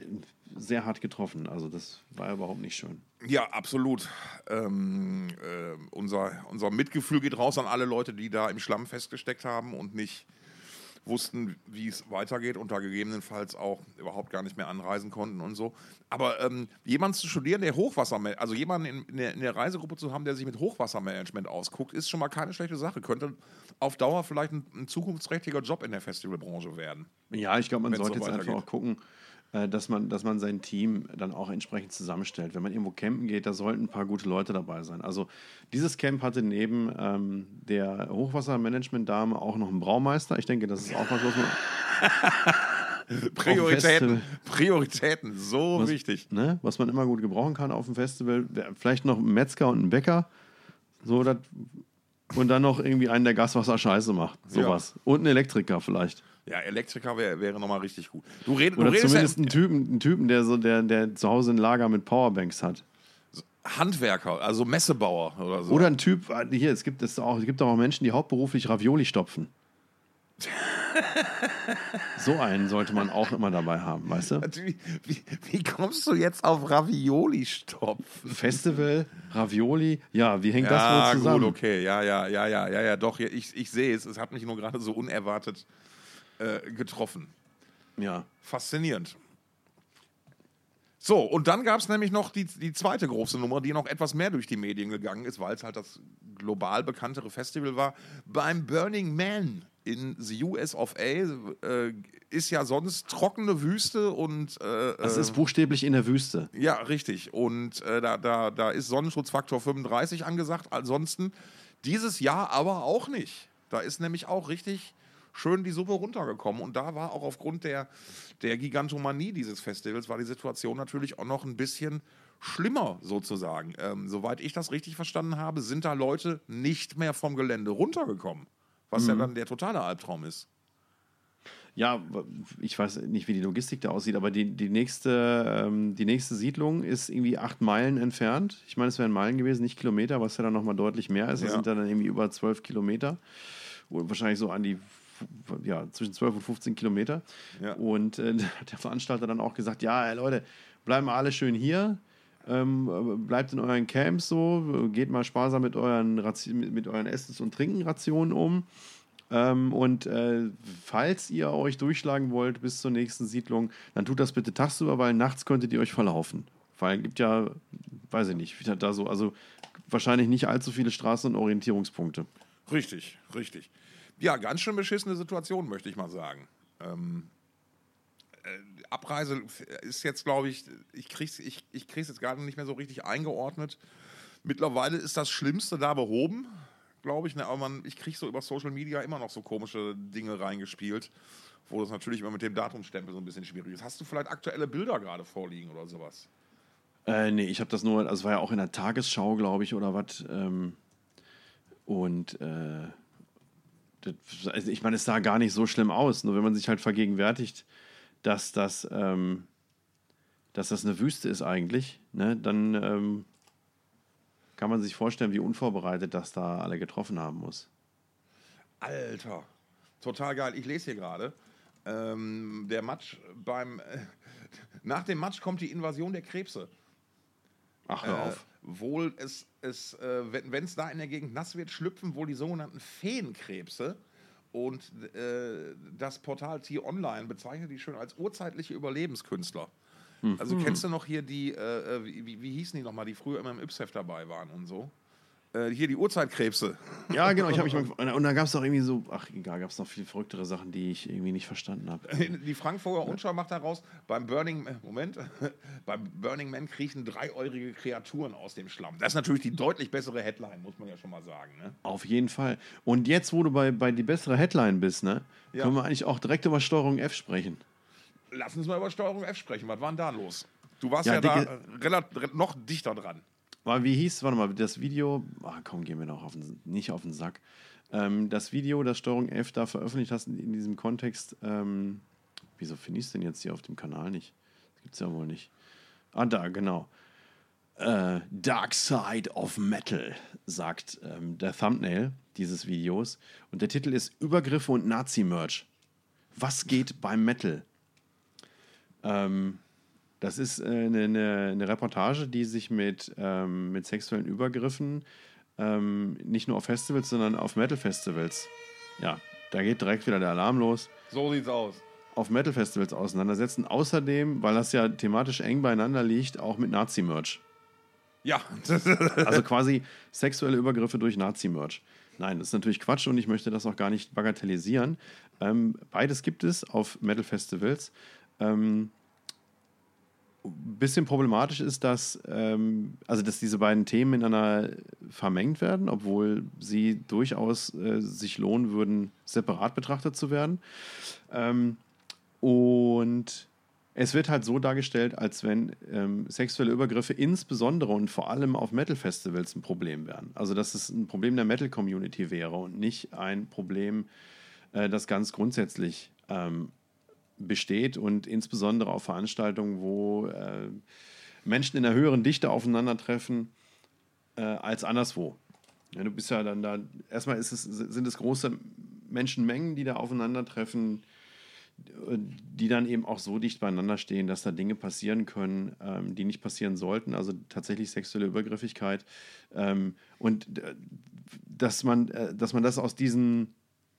sehr hart getroffen. Also das war überhaupt nicht schön. ja, absolut. Ähm, äh, unser, unser Mitgefühl geht raus an alle Leute, die da im Schlamm festgesteckt haben und nicht wussten, wie es weitergeht und da gegebenenfalls auch überhaupt gar nicht mehr anreisen konnten und so. Aber ähm, jemanden zu studieren, der Hochwasser, also jemanden in, in, der, in der Reisegruppe zu haben, der sich mit Hochwassermanagement ausguckt, ist schon mal keine schlechte Sache. Könnte auf Dauer vielleicht ein, ein zukunftsträchtiger Job in der Festivalbranche werden. Ja, ich glaube, man sollte so jetzt einfach auch gucken, dass man, dass man sein Team dann auch entsprechend zusammenstellt. Wenn man irgendwo campen geht, da sollten ein paar gute Leute dabei sein. Also dieses Camp hatte neben ähm, der Hochwassermanagement-Dame auch noch einen Braumeister. Ich denke, das ist auch was, was man, Prioritäten. Prioritäten, so was, wichtig. Ne, was man immer gut gebrauchen kann auf dem Festival. Vielleicht noch einen Metzger und einen Bäcker. So, dat, und dann noch irgendwie einen, der Gaswasser scheiße macht. Sowas. Und einen Elektriker vielleicht. Ja, Elektriker wär, wäre nochmal richtig gut. Du, red, du Oder redest zumindest ja, einen Typen, einen Typen der, so, der, der zu Hause ein Lager mit Powerbanks hat. Handwerker, also Messebauer oder so. Oder ein Typ, äh, hier, es gibt, es auch, es gibt auch Menschen, die hauptberuflich Ravioli stopfen. so einen sollte man auch immer dabei haben, weißt du? wie, wie, wie kommst du jetzt auf Ravioli-Stopfen? Festival, Ravioli, ja, wie hängt Ja, das wohl zusammen? gut, okay. Ja, ja, ja, ja, ja, ja, doch. ja, Ich, ich sehe es. Es hat mich nur gerade so unerwartet äh, getroffen. Ja. Faszinierend. So, und dann gab es nämlich noch die, die zweite große Nummer, die noch etwas mehr durch die Medien gegangen ist, weil es halt das global bekanntere Festival war. Beim Burning Man in the US of A äh, ist ja sonst trockene Wüste und. Äh, Das äh, ist buchstäblich in der Wüste. ja, richtig. Und äh, da, da, da ist Sonnenschutzfaktor 35 angesagt. Ansonsten dieses Jahr aber auch nicht. Da ist nämlich auch richtig schön die Suppe runtergekommen. Und da war auch aufgrund der, der Gigantomanie dieses Festivals, war die Situation natürlich auch noch ein bisschen schlimmer sozusagen. Ähm, soweit ich das richtig verstanden habe, sind da Leute nicht mehr vom Gelände runtergekommen. Was ja dann der totale Albtraum ist. Ja, ich weiß nicht, wie die Logistik da aussieht, aber die, die, nächste, ähm, die nächste Siedlung ist irgendwie acht Meilen entfernt. Ich meine, es wären Meilen gewesen, nicht Kilometer, was ja dann nochmal deutlich mehr ist. Das Ja. sind dann irgendwie über zwölf Kilometer. Wahrscheinlich so an die ja, zwischen 12 und 15 Kilometer. Ja. Und äh, der Veranstalter dann auch gesagt, ja, Leute, bleiben alle schön hier. Ähm, bleibt in euren Camps so, geht mal sparsam mit euren, mit euren Essens- und Trinkenrationen um. Ähm, und äh, falls ihr euch durchschlagen wollt bis zur nächsten Siedlung, dann tut das bitte tagsüber, weil nachts könntet ihr euch verlaufen. Weil es gibt ja, weiß ich nicht, wieder da so, also wahrscheinlich nicht allzu viele Straßen und Orientierungspunkte. Richtig, richtig. Ja, ganz schön beschissene Situation, möchte ich mal sagen. Ähm, äh, Abreise ist jetzt, glaube ich, ich kriege es ich, ich krieg's jetzt gerade nicht mehr so richtig eingeordnet. Mittlerweile ist das Schlimmste da behoben, glaube ich. Ne? Aber man, ich kriege so über Social Media immer noch so komische Dinge reingespielt, wo das natürlich immer mit dem Datumstempel so ein bisschen schwierig ist. Hast du vielleicht aktuelle Bilder gerade vorliegen oder sowas? Äh, nee, ich habe das nur, also es war ja auch in der Tagesschau, glaube ich, oder was. Ähm, und äh, das, also ich meine, es sah gar nicht so schlimm aus. Nur wenn man sich halt vergegenwärtigt, dass das, ähm, dass das eine Wüste ist eigentlich, ne, dann ähm, kann man sich vorstellen, wie unvorbereitet das da alle getroffen haben muss. Alter, total geil. Ich lese hier gerade. Ähm, der Match beim. Äh, nach dem Match kommt die Invasion der Krebse. Ach, hör auf. Äh, wohl es, es äh, wenn es da in der Gegend nass wird, schlüpfen wohl die sogenannten Feenkrebse. Und äh, das Portal T-Online bezeichnet die schon als urzeitliche Überlebenskünstler. Also kennst du noch hier die, äh, äh, wie, wie, wie hießen die nochmal, die früher immer im Yps-Heft dabei waren und so? Äh, hier die Urzeitkrebse. Ja, genau. Ich mich mal. Und da gab es doch irgendwie so, ach egal, gab es noch viel verrücktere Sachen, die ich irgendwie nicht verstanden habe. Die Frankfurter Umschau macht daraus, beim Burning, Moment, beim Burning Man kriechen dreieurige Kreaturen aus dem Schlamm. Das ist natürlich die deutlich bessere Headline, muss man ja schon mal sagen. Ne? Auf jeden Fall. Und jetzt, wo du bei, bei die bessere Headline bist, ne, Ja. können wir eigentlich auch direkt über Steuerung F sprechen. Lass uns mal über Steuerung F sprechen. Was war denn da los? Du warst Ja, ja, da äh, noch dichter dran. Wie hieß, warte mal, das Video, ah, komm, gehen wir noch auf den, nicht auf den Sack. Ähm, das Video, das Steuerung F da veröffentlicht hast in, in diesem Kontext, ähm, wieso finde ich es denn jetzt hier auf dem Kanal nicht? Das gibt es ja wohl nicht. Ah, da, genau. Äh, Dark Side of Metal, sagt ähm, der Thumbnail dieses Videos. Und der Titel ist Übergriffe und Nazi-Merch. Was geht beim Metal? Ähm, das ist äh, eine, eine, eine Reportage, die sich mit, ähm, mit sexuellen Übergriffen ähm, nicht nur auf Festivals, sondern auf Metal-Festivals, ja, da geht direkt wieder der Alarm los, So sieht's aus. auf Metal-Festivals auseinandersetzen. Außerdem, weil das ja thematisch eng beieinander liegt, auch mit Nazi-Merch. Ja, Also quasi sexuelle Übergriffe durch Nazi-Merch. Nein, das ist natürlich Quatsch und ich möchte das auch gar nicht bagatellisieren. Ähm, beides gibt es auf Metal-Festivals. Ähm, bisschen problematisch ist, dass, ähm, also dass diese beiden Themen miteinander vermengt werden, obwohl sie durchaus äh, sich lohnen würden, separat betrachtet zu werden. Ähm, und es wird halt so dargestellt, als wenn ähm, sexuelle Übergriffe insbesondere und vor allem auf Metal-Festivals ein Problem wären. Also dass es ein Problem der Metal-Community wäre und nicht ein Problem, äh, das ganz grundsätzlich ähm, besteht und insbesondere auf Veranstaltungen, wo äh, Menschen in einer höheren Dichte aufeinandertreffen äh, als anderswo. Ja, du bist ja dann da, erstmal es, sind es große Menschenmengen, die da aufeinandertreffen, die dann eben auch so dicht beieinander stehen, dass da Dinge passieren können, ähm, die nicht passieren sollten, also tatsächlich sexuelle Übergriffigkeit. Ähm, und äh, dass, man, äh, dass man das aus diesen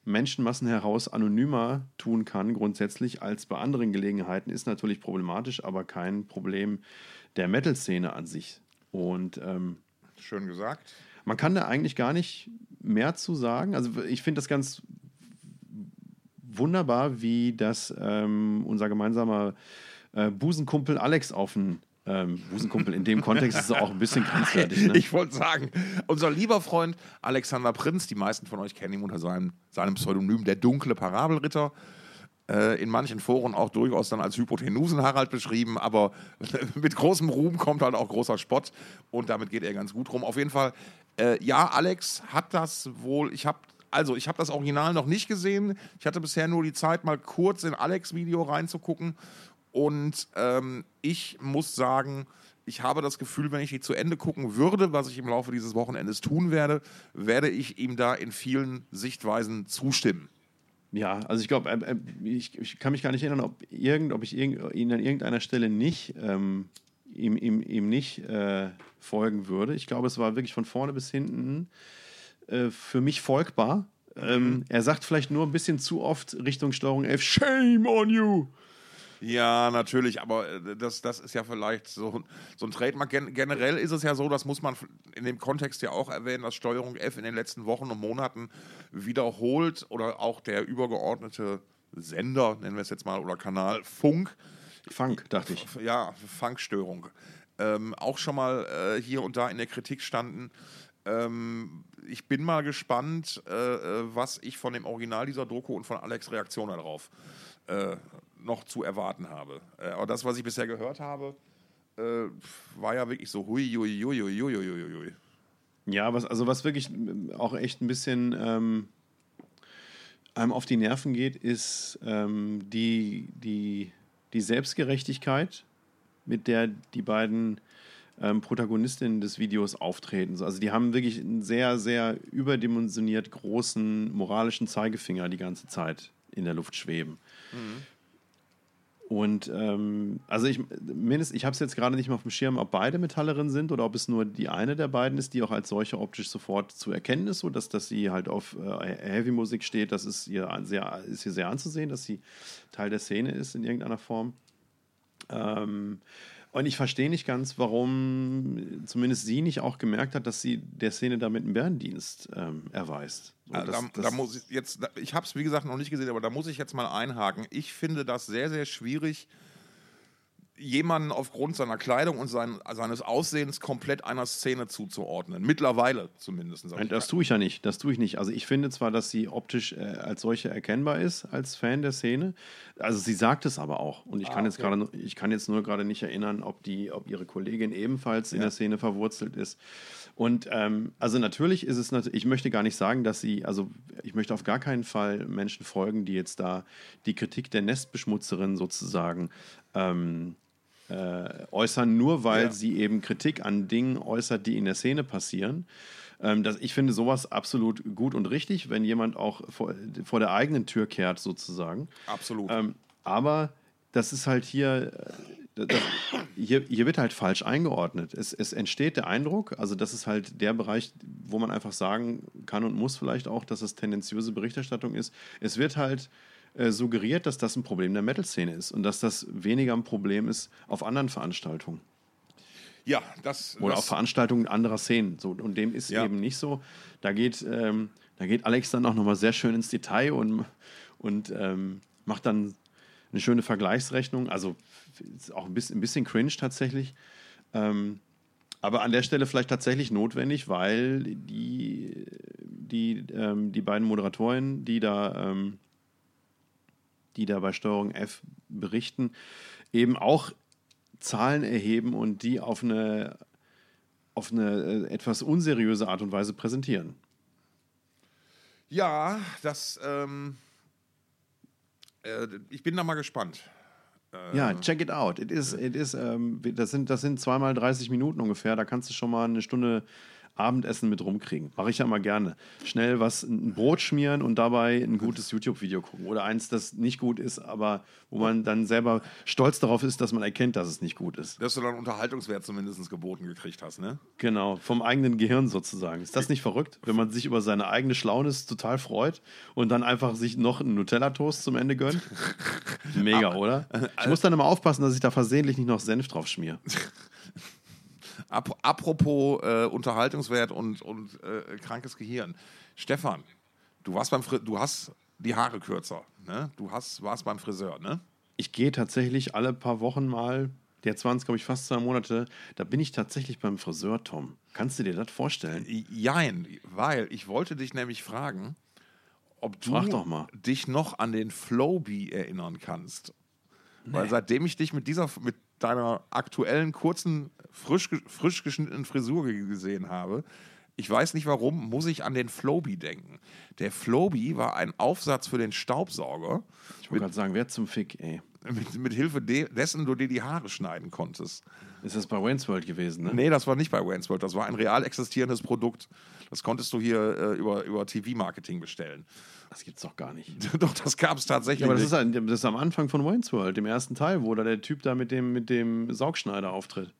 Menschenmassen heraus anonymer tun kann, grundsätzlich, als bei anderen Gelegenheiten, ist natürlich problematisch, aber kein Problem der Metal-Szene an sich. Und ähm, schön gesagt. man kann da eigentlich gar nicht mehr zu sagen. Also ich finde das ganz wunderbar, wie das ähm, unser gemeinsamer äh, Busenkumpel Alex auf den ähm, Busenkumpel in dem Kontext ist auch ein bisschen grenzwertig. Ne? Ich wollte sagen, unser lieber Freund Alexander Prinz, die meisten von euch kennen ihn unter seinem, seinem Pseudonym der dunkle Parabelritter. Äh, in manchen Foren auch durchaus dann als Hypotenusen-Harald beschrieben, aber mit großem Ruhm kommt halt auch großer Spott und damit geht er ganz gut rum. Auf jeden Fall, äh, ja, Alex hat das wohl, ich habe also ich habe das Original noch nicht gesehen. Ich hatte bisher nur die Zeit, mal kurz in Alex Video reinzugucken. Und ähm, ich muss sagen, ich habe das Gefühl, wenn ich die zu Ende gucken würde, was ich im Laufe dieses Wochenendes tun werde, werde ich ihm da in vielen Sichtweisen zustimmen. Ja, also ich glaube, äh, äh, ich, ich, kann mich gar nicht erinnern, ob, irgend, ob ich irgend, ihn an irgendeiner Stelle nicht ähm, ihm, ihm, ihm nicht äh, folgen würde. Ich glaube, es war wirklich von vorne bis hinten äh, für mich folgbar. Ähm, mhm. er sagt vielleicht nur ein bisschen zu oft Richtung Steuerung F, Shame on you. Ja, natürlich, aber äh, das, das ist ja vielleicht so, so ein Trademark. Gen generell ist es ja so, das muss man in dem Kontext ja auch erwähnen, dass Steuerung F in den letzten Wochen und Monaten wiederholt oder auch der übergeordnete Sender, nennen wir es jetzt mal, oder Kanal Funk. Funk, dachte ich. Ja, Funkstörung. Ähm, auch schon mal äh, hier und da in der Kritik standen. Ähm, ich bin mal gespannt, äh, äh was ich von dem Original dieser Doku und von Alex Reaktion darauf äh, noch zu erwarten habe. Äh, aber das, was ich bisher gehört habe, äh, war ja wirklich so hui, hui, hui, hui, hui, hui, hui. Ja, was, also was wirklich auch echt ein bisschen ähm, einem auf die Nerven geht, ist ähm, die, die, die Selbstgerechtigkeit, mit der die beiden ähm, Protagonistinnen des Videos auftreten. Also die haben wirklich einen sehr, sehr überdimensioniert großen moralischen Zeigefinger die ganze Zeit in der Luft schweben. Mhm. Und ähm, also ich, mindestens, ich habe es jetzt gerade nicht mehr auf dem Schirm, ob beide Metallerinnen sind oder ob es nur die eine der beiden ist, die auch als solche optisch sofort zu erkennen ist, so dass, dass sie halt auf äh, Heavy-Musik steht. Das ist ihr sehr, ist hier sehr anzusehen, dass sie Teil der Szene ist in irgendeiner Form. Ähm, und ich verstehe nicht ganz, warum zumindest sie nicht auch gemerkt hat, dass sie der Szene damit einen Bärendienst ähm, erweist. So, das, da, da, muss ich jetzt, ich habe es wie gesagt noch nicht gesehen, aber da muss ich jetzt mal einhaken. Ich finde das sehr, sehr schwierig, jemanden aufgrund seiner Kleidung und sein, seines Aussehens komplett einer Szene zuzuordnen. Mittlerweile zumindest. Das tue ich ja nicht. Das tue ich nicht. Also ich finde zwar, dass sie optisch äh, als solche erkennbar ist, als Fan der Szene. Also sie sagt es aber auch. Und ich ah, kann jetzt gerade, ich kann jetzt nur gerade nicht erinnern, ob die, ob ihre Kollegin ebenfalls ja. in der Szene verwurzelt ist. Und ähm, also natürlich ist es natürlich, ich möchte gar nicht sagen, dass sie, also ich möchte auf gar keinen Fall Menschen folgen, die jetzt da die Kritik der Nestbeschmutzerin sozusagen ähm, äh, äußern, nur weil ja. sie eben Kritik an Dingen äußert, die in der Szene passieren. Ähm, das, ich finde sowas absolut gut und richtig, wenn jemand auch vor, vor der eigenen Tür kehrt, sozusagen. Absolut. Ähm, aber das ist halt hier, äh, das, hier, hier, wird halt falsch eingeordnet. Es, es, entsteht der Eindruck, also das ist halt der Bereich, wo man einfach sagen kann und muss vielleicht auch, dass es tendenziöse Berichterstattung ist. Es wird halt äh, suggeriert, dass das ein Problem der Metal-Szene ist und dass das weniger ein Problem ist auf anderen Veranstaltungen. Ja, das. Oder das, auf Veranstaltungen anderer Szenen. So, und dem ist ja. eben nicht so. Da geht, ähm, da geht Alex dann auch nochmal sehr schön ins Detail und, und ähm, macht dann eine schöne Vergleichsrechnung. Also ist auch ein bisschen, ein bisschen cringe tatsächlich. Ähm, aber an der Stelle vielleicht tatsächlich notwendig, weil die, die, ähm, die beiden Moderatorinnen, die da ähm, die da bei Steuerung F berichten, eben auch Zahlen erheben und die auf eine, auf eine äh, etwas unseriöse Art und Weise präsentieren. Ja, das. Ähm, äh, ich bin da mal gespannt. Äh, ja, check it out. It is, it is, ähm, das, sind, das sind zweimal 30 Minuten ungefähr. Da kannst du schon mal eine Stunde Abendessen mit rumkriegen. Mache ich ja mal gerne. Schnell was, ein Brot schmieren und dabei ein gutes YouTube-Video gucken. Oder eins, das nicht gut ist, aber wo man dann selber stolz darauf ist, dass man erkennt, dass es nicht gut ist. Dass du dann Unterhaltungswert zumindest geboten gekriegt hast, ne? Genau, vom eigenen Gehirn sozusagen. Ist das nicht verrückt, wenn man sich über seine eigene Schlaunis total freut und dann einfach sich noch einen Nutella-Toast zum Ende gönnt? Mega, oder? Ich muss dann immer aufpassen, dass ich da versehentlich nicht noch Senf drauf schmier. Ap apropos äh, Unterhaltungswert und, und äh, krankes Gehirn. Stefan, du warst beim Fri du hast die Haare kürzer, ne? Du hast, warst beim Friseur, ne? Ich gehe tatsächlich alle paar Wochen mal, der 20, glaube ich, fast zwei Monate, da bin ich tatsächlich beim Friseur, Tom. Kannst du dir das vorstellen? Jein, weil ich wollte dich nämlich fragen, ob du dich noch an den Flowbee erinnern kannst. Nee. Weil seitdem ich dich mit dieser, mit deiner aktuellen, kurzen, frisch, frisch geschnittenen Frisur gesehen habe, ich weiß nicht warum, muss ich an den Flowbee denken. Der Flowbee war ein Aufsatz für den Staubsauger. Ich wollte gerade sagen, wer zum Fick, ey. Mit, mit Hilfe de dessen du dir die Haare schneiden konntest. Ist das bei Wayne's World gewesen, ne? Nee, das war nicht bei Wayne's World. Das war ein real existierendes Produkt. Das konntest du hier äh, über, über TV-Marketing bestellen. Das gibt's doch gar nicht. Doch, das gab es tatsächlich. Ja, aber das ist, das ist am Anfang von Wayne's World, dem ersten Teil, wo da der Typ da mit dem, mit dem Saugschneider auftritt.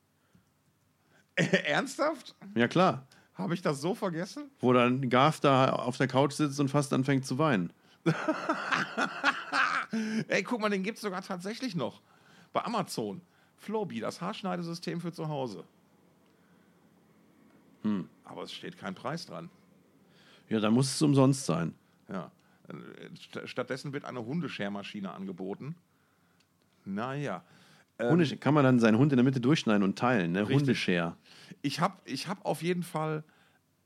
Ernsthaft? Ja, klar. Habe ich das so vergessen? Wo dann Garth da auf der Couch sitzt und fast anfängt zu weinen. Ey, guck mal, den gibt es sogar tatsächlich noch. Bei Amazon. Flowbee, das Haarschneidesystem für zu Hause. Hm. Aber es steht kein Preis dran. Ja, dann muss es umsonst sein. Ja. St- Stattdessen wird eine Hundeschermaschine angeboten. Naja. Hunde, kann man dann seinen Hund in der Mitte durchschneiden und teilen, ne? Richtig. Hundescher. Ich habe ich hab auf jeden Fall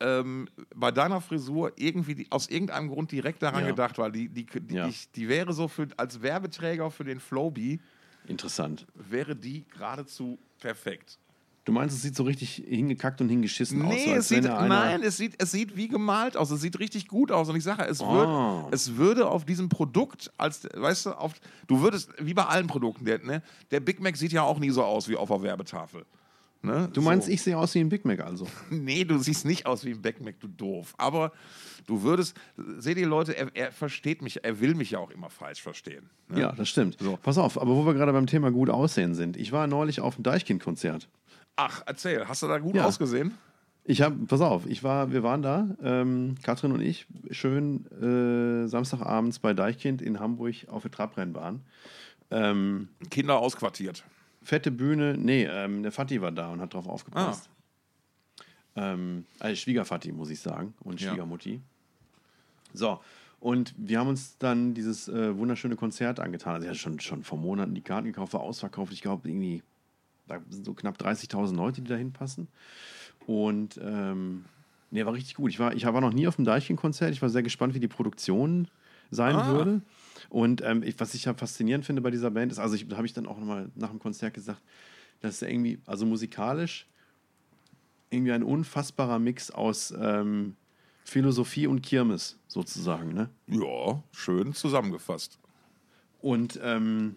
ähm, bei deiner Frisur irgendwie die, aus irgendeinem Grund direkt daran Ja. gedacht, weil die, die, die, Ja. ich, die wäre so für, als Werbeträger für den Flowbee, Interessant. wäre die geradezu perfekt. Du meinst, es sieht so richtig hingekackt und hingeschissen aus? Nee, so als es sieht, nein, es sieht, es sieht wie gemalt aus. Es sieht richtig gut aus. Und ich sage, es, Oh. würd, es würde auf diesem Produkt, als, weißt du, auf, du würdest, wie bei allen Produkten, der, ne, der Big Mac sieht ja auch nie so aus wie auf der Werbetafel. Ne? Du meinst, so. ich sehe aus wie ein Big Mac also? Nee, du siehst nicht aus wie ein Big Mac, du doof. Aber du würdest, seht ihr Leute, er, er versteht mich, er will mich ja auch immer falsch verstehen. Ne? Ja, das stimmt. Pass auf, aber wo wir gerade beim Thema gut aussehen sind. Ich war neulich auf dem Deichkind-Konzert. Ach, erzähl, hast du da gut Ja. ausgesehen? Ich habe, pass auf, ich war, wir waren da, ähm, Katrin und ich, schön äh, Samstagabends bei Deichkind in Hamburg auf der Trabrennbahn. Ähm, Kinder ausquartiert. Fette Bühne, nee, ähm, der Vati war da und hat drauf aufgepasst. Ah. Ähm, also Schwiegervati, muss ich sagen, und Ja. Schwiegermutti. So, und wir haben uns dann dieses äh, wunderschöne Konzert angetan. Also ich hatte schon, schon vor Monaten die Karten gekauft, war ausverkauft. Ich glaube, irgendwie, da sind so knapp 30.000 Leute, die da hinpassen. Und ähm, nee, war richtig gut. Ich war, ich war noch nie auf dem Deichkind-Konzert. Ich war sehr gespannt, wie die Produktion sein Ah. würde. Und ähm, ich, was ich ja faszinierend finde bei dieser Band ist, also habe ich dann auch nochmal nach dem Konzert gesagt, dass es irgendwie, also musikalisch, irgendwie ein unfassbarer Mix aus ähm, Philosophie und Kirmes sozusagen. Ne? Ja, schön zusammengefasst. Und ähm,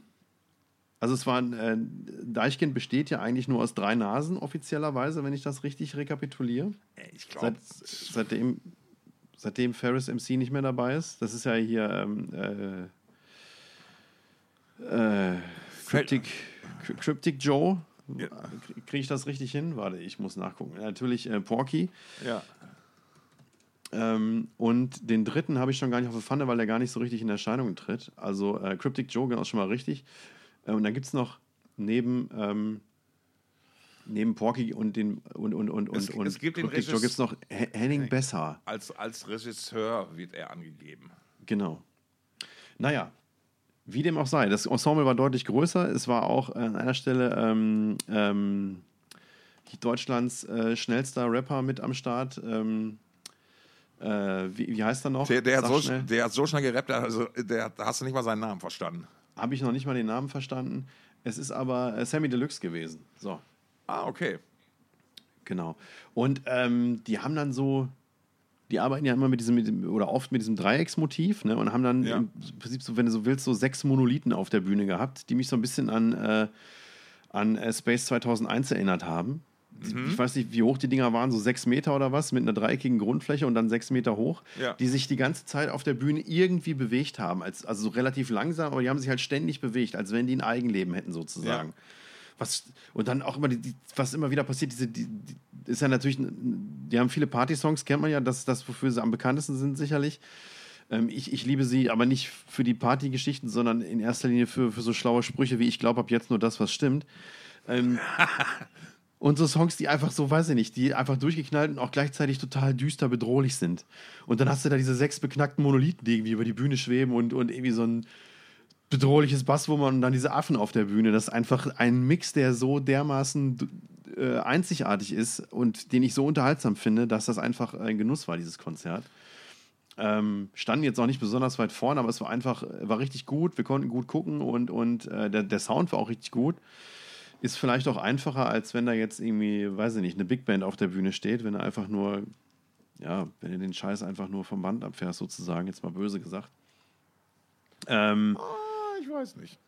also es war, äh, Deichkind besteht ja eigentlich nur aus drei Nasen offiziellerweise, wenn ich das richtig rekapituliere. Ich glaube, Seit, seitdem, seitdem Ferris MC nicht mehr dabei ist. Das ist ja hier ähm, äh, äh, Cryptic, Cryptic Joe. Ja. Kriege ich das richtig hin? Warte, ich muss nachgucken. Natürlich äh, Porky. ja. Ähm, und den dritten habe ich schon gar nicht auf der Pfanne, weil er gar nicht so richtig in Erscheinung tritt. Also äh, Cryptic Joe, genau schon mal richtig. Äh, und dann gibt es noch neben, ähm, neben Porky und den und und und Es- und, und es gibt den Cryptic Joe Regis- gibt es noch Henning Bessar. Als, als Regisseur wird er angegeben. Genau. Naja, wie dem auch sei, das Ensemble war deutlich größer. Es war auch an einer Stelle ähm, ähm, Deutschlands äh, schnellster Rapper mit am Start. Ähm, äh, wie, wie heißt er noch? Der, der, hat so, schnell. der hat so schnell gerappt, also, der, da hast du nicht mal seinen Namen verstanden. Habe ich noch nicht mal den Namen verstanden. Es ist aber äh, Sammy Deluxe gewesen. So, Ah, okay. genau. Und ähm, die haben dann so, die arbeiten ja immer mit diesem, mit dem oder oft mit diesem Dreiecksmotiv, ne? Und haben dann Ja. im Prinzip, so, wenn du so willst, so sechs Monolithen auf der Bühne gehabt, die mich so ein bisschen an, äh, an äh, Space 2001 erinnert haben. Mhm. Ich weiß nicht, wie hoch die Dinger waren, so sechs Meter oder was, mit einer dreieckigen Grundfläche und dann sechs Meter hoch, Ja. die sich die ganze Zeit auf der Bühne irgendwie bewegt haben. Als, also so relativ langsam, aber die haben sich halt ständig bewegt, als wenn die ein Eigenleben hätten sozusagen. Ja. Was, und dann auch immer, die, die, was immer wieder passiert, diese, die, ist ja natürlich, die haben viele Party-Songs, kennt man ja, das ist das, wofür sie am bekanntesten sind sicherlich. Ähm, ich, ich liebe sie, aber nicht für die Partygeschichten, sondern in erster Linie für, für so schlaue Sprüche wie ich glaube ab jetzt nur das, was stimmt. Ähm, und so Songs, die einfach so, weiß ich nicht, die einfach durchgeknallt und auch gleichzeitig total düster bedrohlich sind. Und dann hast du da diese sechs beknackten Monolithen, die irgendwie über die Bühne schweben und, und irgendwie so ein bedrohliches Basswummer und dann diese Affen auf der Bühne. Das ist einfach ein Mix, der so dermaßen äh, einzigartig ist und den ich so unterhaltsam finde, dass das einfach ein Genuss war, dieses Konzert. Ähm, standen jetzt auch nicht besonders weit vorne, aber es war einfach, war richtig gut. Wir konnten gut gucken und, und äh, der, der Sound war auch richtig gut. Ist vielleicht auch einfacher, als wenn da jetzt irgendwie, weiß ich nicht, eine Big Band auf der Bühne steht, wenn du einfach nur, ja, wenn du den Scheiß einfach nur vom Band abfährst, sozusagen, jetzt mal böse gesagt. Ähm, ich weiß nicht.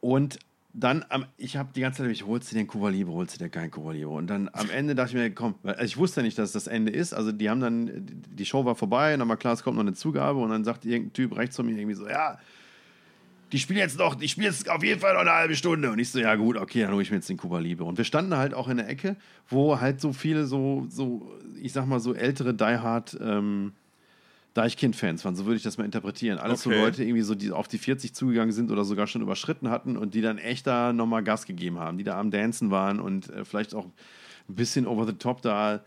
und dann, ich habe die ganze Zeit, ich holst du den Cuba Libre, holst dir kein Cuba Libre. Und dann am Ende dachte ich mir, komm, also ich wusste nicht, dass das Ende ist. Also die haben dann, die Show war vorbei und dann war klar, es kommt noch eine Zugabe und dann sagt irgendein Typ rechts von mir irgendwie so, ja, die spielen jetzt noch, die spielen jetzt auf jeden Fall noch eine halbe Stunde. Und ich so, ja gut, okay, dann hole ich mir jetzt den Cuba Libre. Und wir standen halt auch in der Ecke, wo halt so viele so, so ich sag mal so ältere Die Hard ähm, Deichkind-Fans waren, so würde ich das mal interpretieren. Alles Okay. so Leute irgendwie so, die auf die 40 zugegangen sind oder sogar schon überschritten hatten und die dann echt da nochmal Gas gegeben haben, die da am Dancen waren und äh, vielleicht auch ein bisschen over the top da.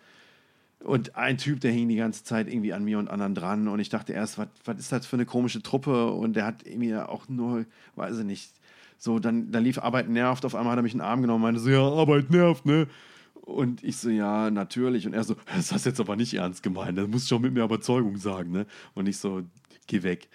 Und ein Typ, der hing die ganze Zeit irgendwie an mir und anderen dran. Und ich dachte erst, was ist das für eine komische Truppe? Und der hat irgendwie auch nur, weiß ich nicht, so, dann, dann lief Arbeit nervt. Auf einmal hat er mich in den Arm genommen und meinte so, ja, Arbeit nervt, ne? Und ich so, ja, natürlich. Und er so, das hast du jetzt aber nicht ernst gemeint. Das musst du schon mit mehr Überzeugung sagen, ne? Und ich so, geh weg.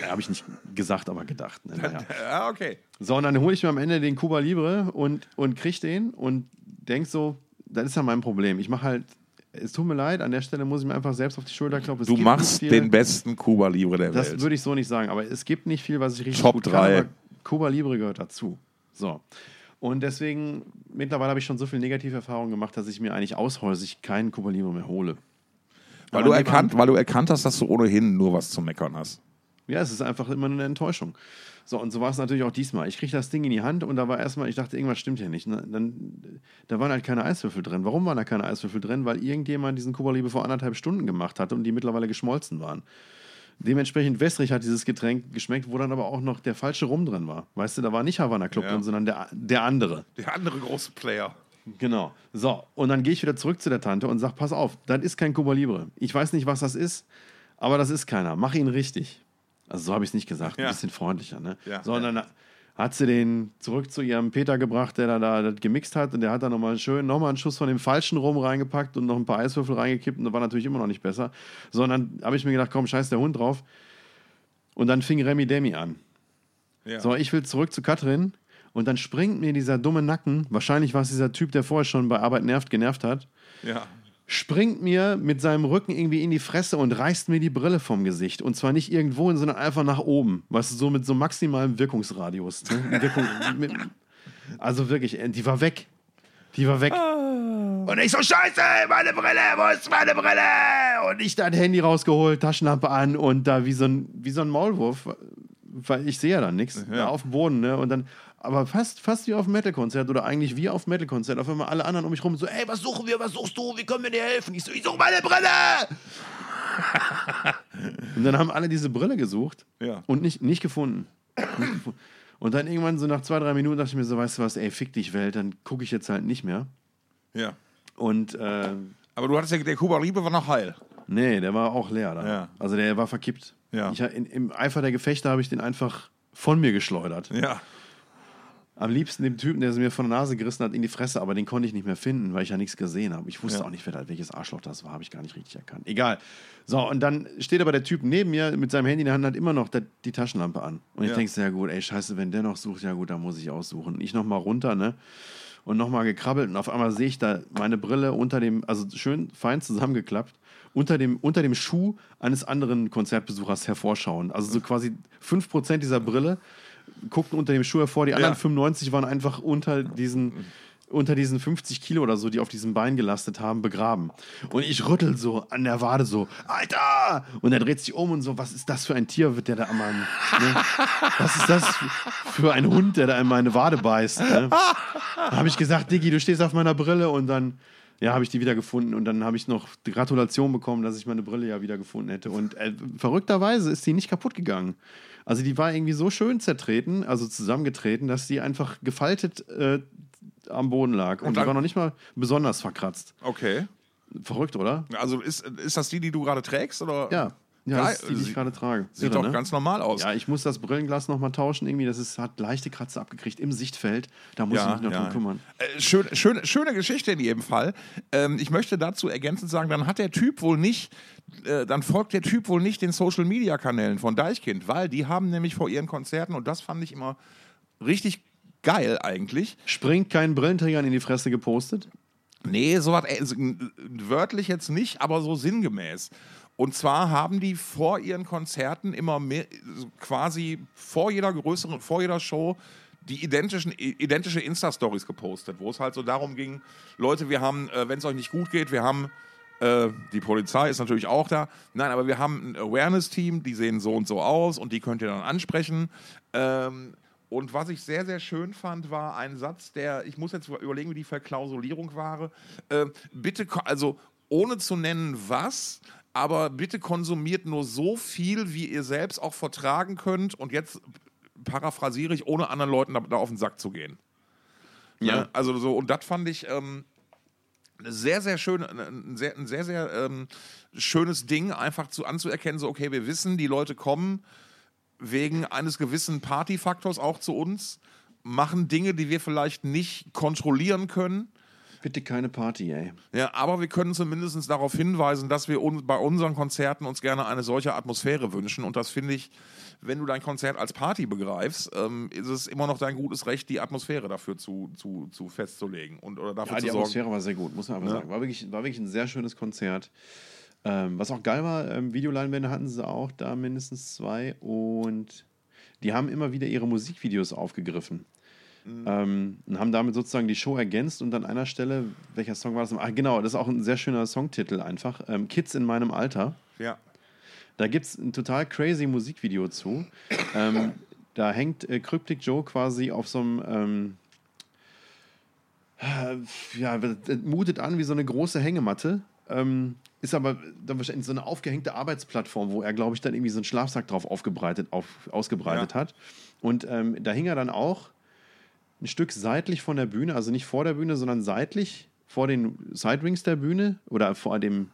Ja, habe ich nicht gesagt, aber gedacht. Ne? Naja. Ja, okay. So, und dann hole ich mir am Ende den Cuba Libre und, und krieg den und denk so, das ist ja mein Problem. Ich mache halt, es tut mir leid, an der Stelle muss ich mir einfach selbst auf die Schulter klopfen. Es Du machst den besten Cuba Libre der Das Welt. würde ich so nicht sagen, aber es gibt nicht viel, was ich richtig Top gut drei. kann, aber Cuba Libre gehört dazu. So. Und deswegen, mittlerweile habe ich schon so viel negative Erfahrungen gemacht, dass ich mir eigentlich aushäusig keinen Cuba Libre mehr hole. weil, du erkannt, weil du erkannt hast, dass du ohnehin nur was zu meckern hast. Ja, es ist einfach immer eine Enttäuschung. So, und so war es natürlich auch diesmal. Ich kriege das Ding in die Hand und da war erstmal, ich dachte, irgendwas stimmt hier nicht. Ne? Dann, da waren halt keine Eiswürfel drin. Warum waren da keine Eiswürfel drin? Weil irgendjemand diesen Kuba Libre vor anderthalb Stunden gemacht hatte und die mittlerweile geschmolzen waren. Dementsprechend wässrig hat dieses Getränk geschmeckt, wo dann aber auch noch der falsche Rum drin war. Weißt du, da war nicht Havana Club Ja. drin, sondern der, der andere. Der andere große Player. Genau. So, und dann gehe ich wieder zurück zu der Tante und sage, pass auf, das ist kein Cuba Libre. Ich weiß nicht, was das ist, aber das ist keiner. Mach ihn richtig. Also so habe ich es nicht gesagt, Ja. ein bisschen freundlicher. Ne? Ja. Sondern hat sie den zurück zu ihrem Peter gebracht, der da, da das gemixt hat und der hat da nochmal schön nochmal einen Schuss von dem falschen Rum reingepackt und noch ein paar Eiswürfel reingekippt und das war natürlich immer noch nicht besser. Sondern habe ich mir gedacht, komm, scheiß der Hund drauf. Und dann fing Remy Demi an. Ja. So, ich will zurück zu Katrin und dann springt mir dieser dumme Nacken, wahrscheinlich war es dieser Typ, der vorher schon bei Arbeit nervt, genervt hat, ja. Springt mir mit seinem Rücken irgendwie in die Fresse und reißt mir die Brille vom Gesicht. Und zwar nicht irgendwo, sondern einfach nach oben. Weißt du, so mit so maximalem Wirkungsradius. Ne? Wirkung, mit, also wirklich, äh, die war weg. Die war weg. Und ich so, scheiße, meine Brille, wo ist meine Brille? Und ich dann Handy rausgeholt, Taschenlampe an und da wie so ein, wie so ein Maulwurf, weil ich sehe ja dann nichts, Ja. da auf dem Boden, ne? Und dann, aber fast, fast wie auf dem Metal-Konzert oder eigentlich wie auf dem Metal-Konzert. Auf einmal alle anderen um mich rum so, ey, was suchen wir, was suchst du, wie können wir dir helfen? Ich so, ich suche meine Brille! und dann haben alle diese Brille gesucht Ja. und nicht, nicht gefunden. Nicht gefunden. Und dann irgendwann so nach zwei, drei Minuten dachte ich mir so, weißt du was, ey, fick dich Welt, dann gucke ich jetzt halt nicht mehr. ja. Und äh, Aber du hattest ja, der Cuba Libre war noch heil. nee, der war auch leer da. Ja. Also der war verkippt. Ja. Ich, in, Im Eifer der Gefechte habe ich den einfach von mir geschleudert. Ja. Am liebsten dem Typen, der sie mir von der Nase gerissen hat, in die Fresse, aber den konnte ich nicht mehr finden, weil ich ja nichts gesehen habe. Ich wusste Ja. auch nicht, wer welches Arschloch das war, habe ich gar nicht richtig erkannt. Egal. So, und dann steht aber der Typ neben mir mit seinem Handy in der Hand, hat immer noch die Taschenlampe an. Und ich Ja. denke, sehr gut, ey, scheiße, wenn der noch sucht, ja gut, dann muss ich aussuchen. Ich nochmal runter, ne? Und nochmal gekrabbelt und auf einmal sehe ich da meine Brille unter dem, also schön fein zusammengeklappt, unter dem, unter dem Schuh eines anderen Konzertbesuchers hervorschauen. Also so quasi 5% dieser Brille guckten unter dem Schuh hervor, die anderen 95 waren einfach unter diesen, unter diesen 50 Kilo oder so, die auf diesem Bein gelastet haben, begraben. Und ich rüttel so an der Wade so, Alter! Und er dreht sich um und so, was ist das für ein Tier, wird der da an meinem, ne? Was ist das für ein Hund, der da in meine Wade beißt? Ne? Da habe ich gesagt, Diggi, du stehst auf meiner Brille und dann ja, habe ich die wieder gefunden und dann habe ich noch die Gratulation bekommen, dass ich meine Brille ja wieder gefunden hätte. Und äh, verrückterweise ist die nicht kaputt gegangen. Also die war irgendwie so schön zertreten, also zusammengetreten, dass die einfach gefaltet äh, am Boden lag. Und, Und die war noch nicht mal besonders verkratzt. Okay. Verrückt, oder? Also ist, ist das die, die du gerade trägst? Oder? Ja. Ja, das ist die, die ich gerade trage. Sieht Irre, doch ne? ganz normal aus. Ja, ich muss das Brillenglas nochmal tauschen. Irgendwie, das ist, hat leichte Kratzer abgekriegt im Sichtfeld. Da muss ich mich noch drum kümmern. Äh, schön, schön, schöne Geschichte in jedem Fall. Ähm, ich möchte dazu ergänzend sagen, dann hat der Typ wohl nicht, äh, dann folgt der Typ wohl nicht den Social Media Kanälen von Deichkind, weil die haben nämlich vor ihren Konzerten, und das fand ich immer richtig geil eigentlich. Springt keinen Brillenträgern in die Fresse gepostet? Nee, äh, so, äh, wörtlich jetzt nicht, aber so sinngemäß. Und zwar haben die vor ihren Konzerten immer mehr, quasi vor jeder größeren, vor jeder Show die identischen, identische Insta-Stories gepostet, wo es halt so darum ging, Leute, wir haben, äh, wenn es euch nicht gut geht, wir haben äh, die Polizei ist natürlich auch da. Nein, aber wir haben ein Awareness-Team, die sehen so und so aus und die könnt ihr dann ansprechen. Ähm, und was ich sehr, sehr schön fand, war ein Satz, der, ich muss jetzt überlegen, wie die Verklausulierung war. Äh, bitte, also ohne zu nennen, was, aber bitte konsumiert nur so viel, wie ihr selbst auch vertragen könnt. Und jetzt paraphrasiere ich, ohne anderen Leuten da, da auf den Sack zu gehen. Ja. Ne? Also so, und das fand ich. Ähm, sehr, sehr schön, ein sehr, ein sehr, sehr ähm, schönes Ding, einfach zu, anzuerkennen, so, okay, wir wissen, die Leute kommen wegen eines gewissen Partyfaktors auch zu uns, machen Dinge, die wir vielleicht nicht kontrollieren können. Bitte keine Party, ey. Ja, aber wir können zumindest darauf hinweisen, dass wir un bei unseren Konzerten uns gerne eine solche Atmosphäre wünschen. Und das finde ich, wenn du dein Konzert als Party begreifst, ähm, ist es immer noch dein gutes Recht, die Atmosphäre dafür zu, zu, zu festzulegen und oder dafür ja, zu die sorgen. Atmosphäre war sehr gut, muss man aber ja. sagen. War wirklich, war wirklich ein sehr schönes Konzert. Ähm, was auch geil war, ähm, Videoleinwände hatten sie auch da mindestens zwei und die haben immer wieder ihre Musikvideos aufgegriffen. Mhm. Ähm, und haben damit sozusagen die Show ergänzt und an einer Stelle, welcher Song war das? Ach, genau, das ist auch ein sehr schöner Songtitel einfach. Ähm, Kids in meinem Alter. Ja. Da gibt es ein total crazy Musikvideo zu. ähm, da hängt äh, Cryptic Joe quasi auf so einem. Ähm, äh, ja, mutet an wie so eine große Hängematte. Ähm, ist aber dann wahrscheinlich so eine aufgehängte Arbeitsplattform, wo er, glaube ich, dann irgendwie so einen Schlafsack drauf aufgebreitet, auf, ausgebreitet ja. hat. Und ähm, da hing er dann auch ein Stück seitlich von der Bühne, also nicht vor der Bühne, sondern seitlich vor den Sidewings der Bühne oder vor dem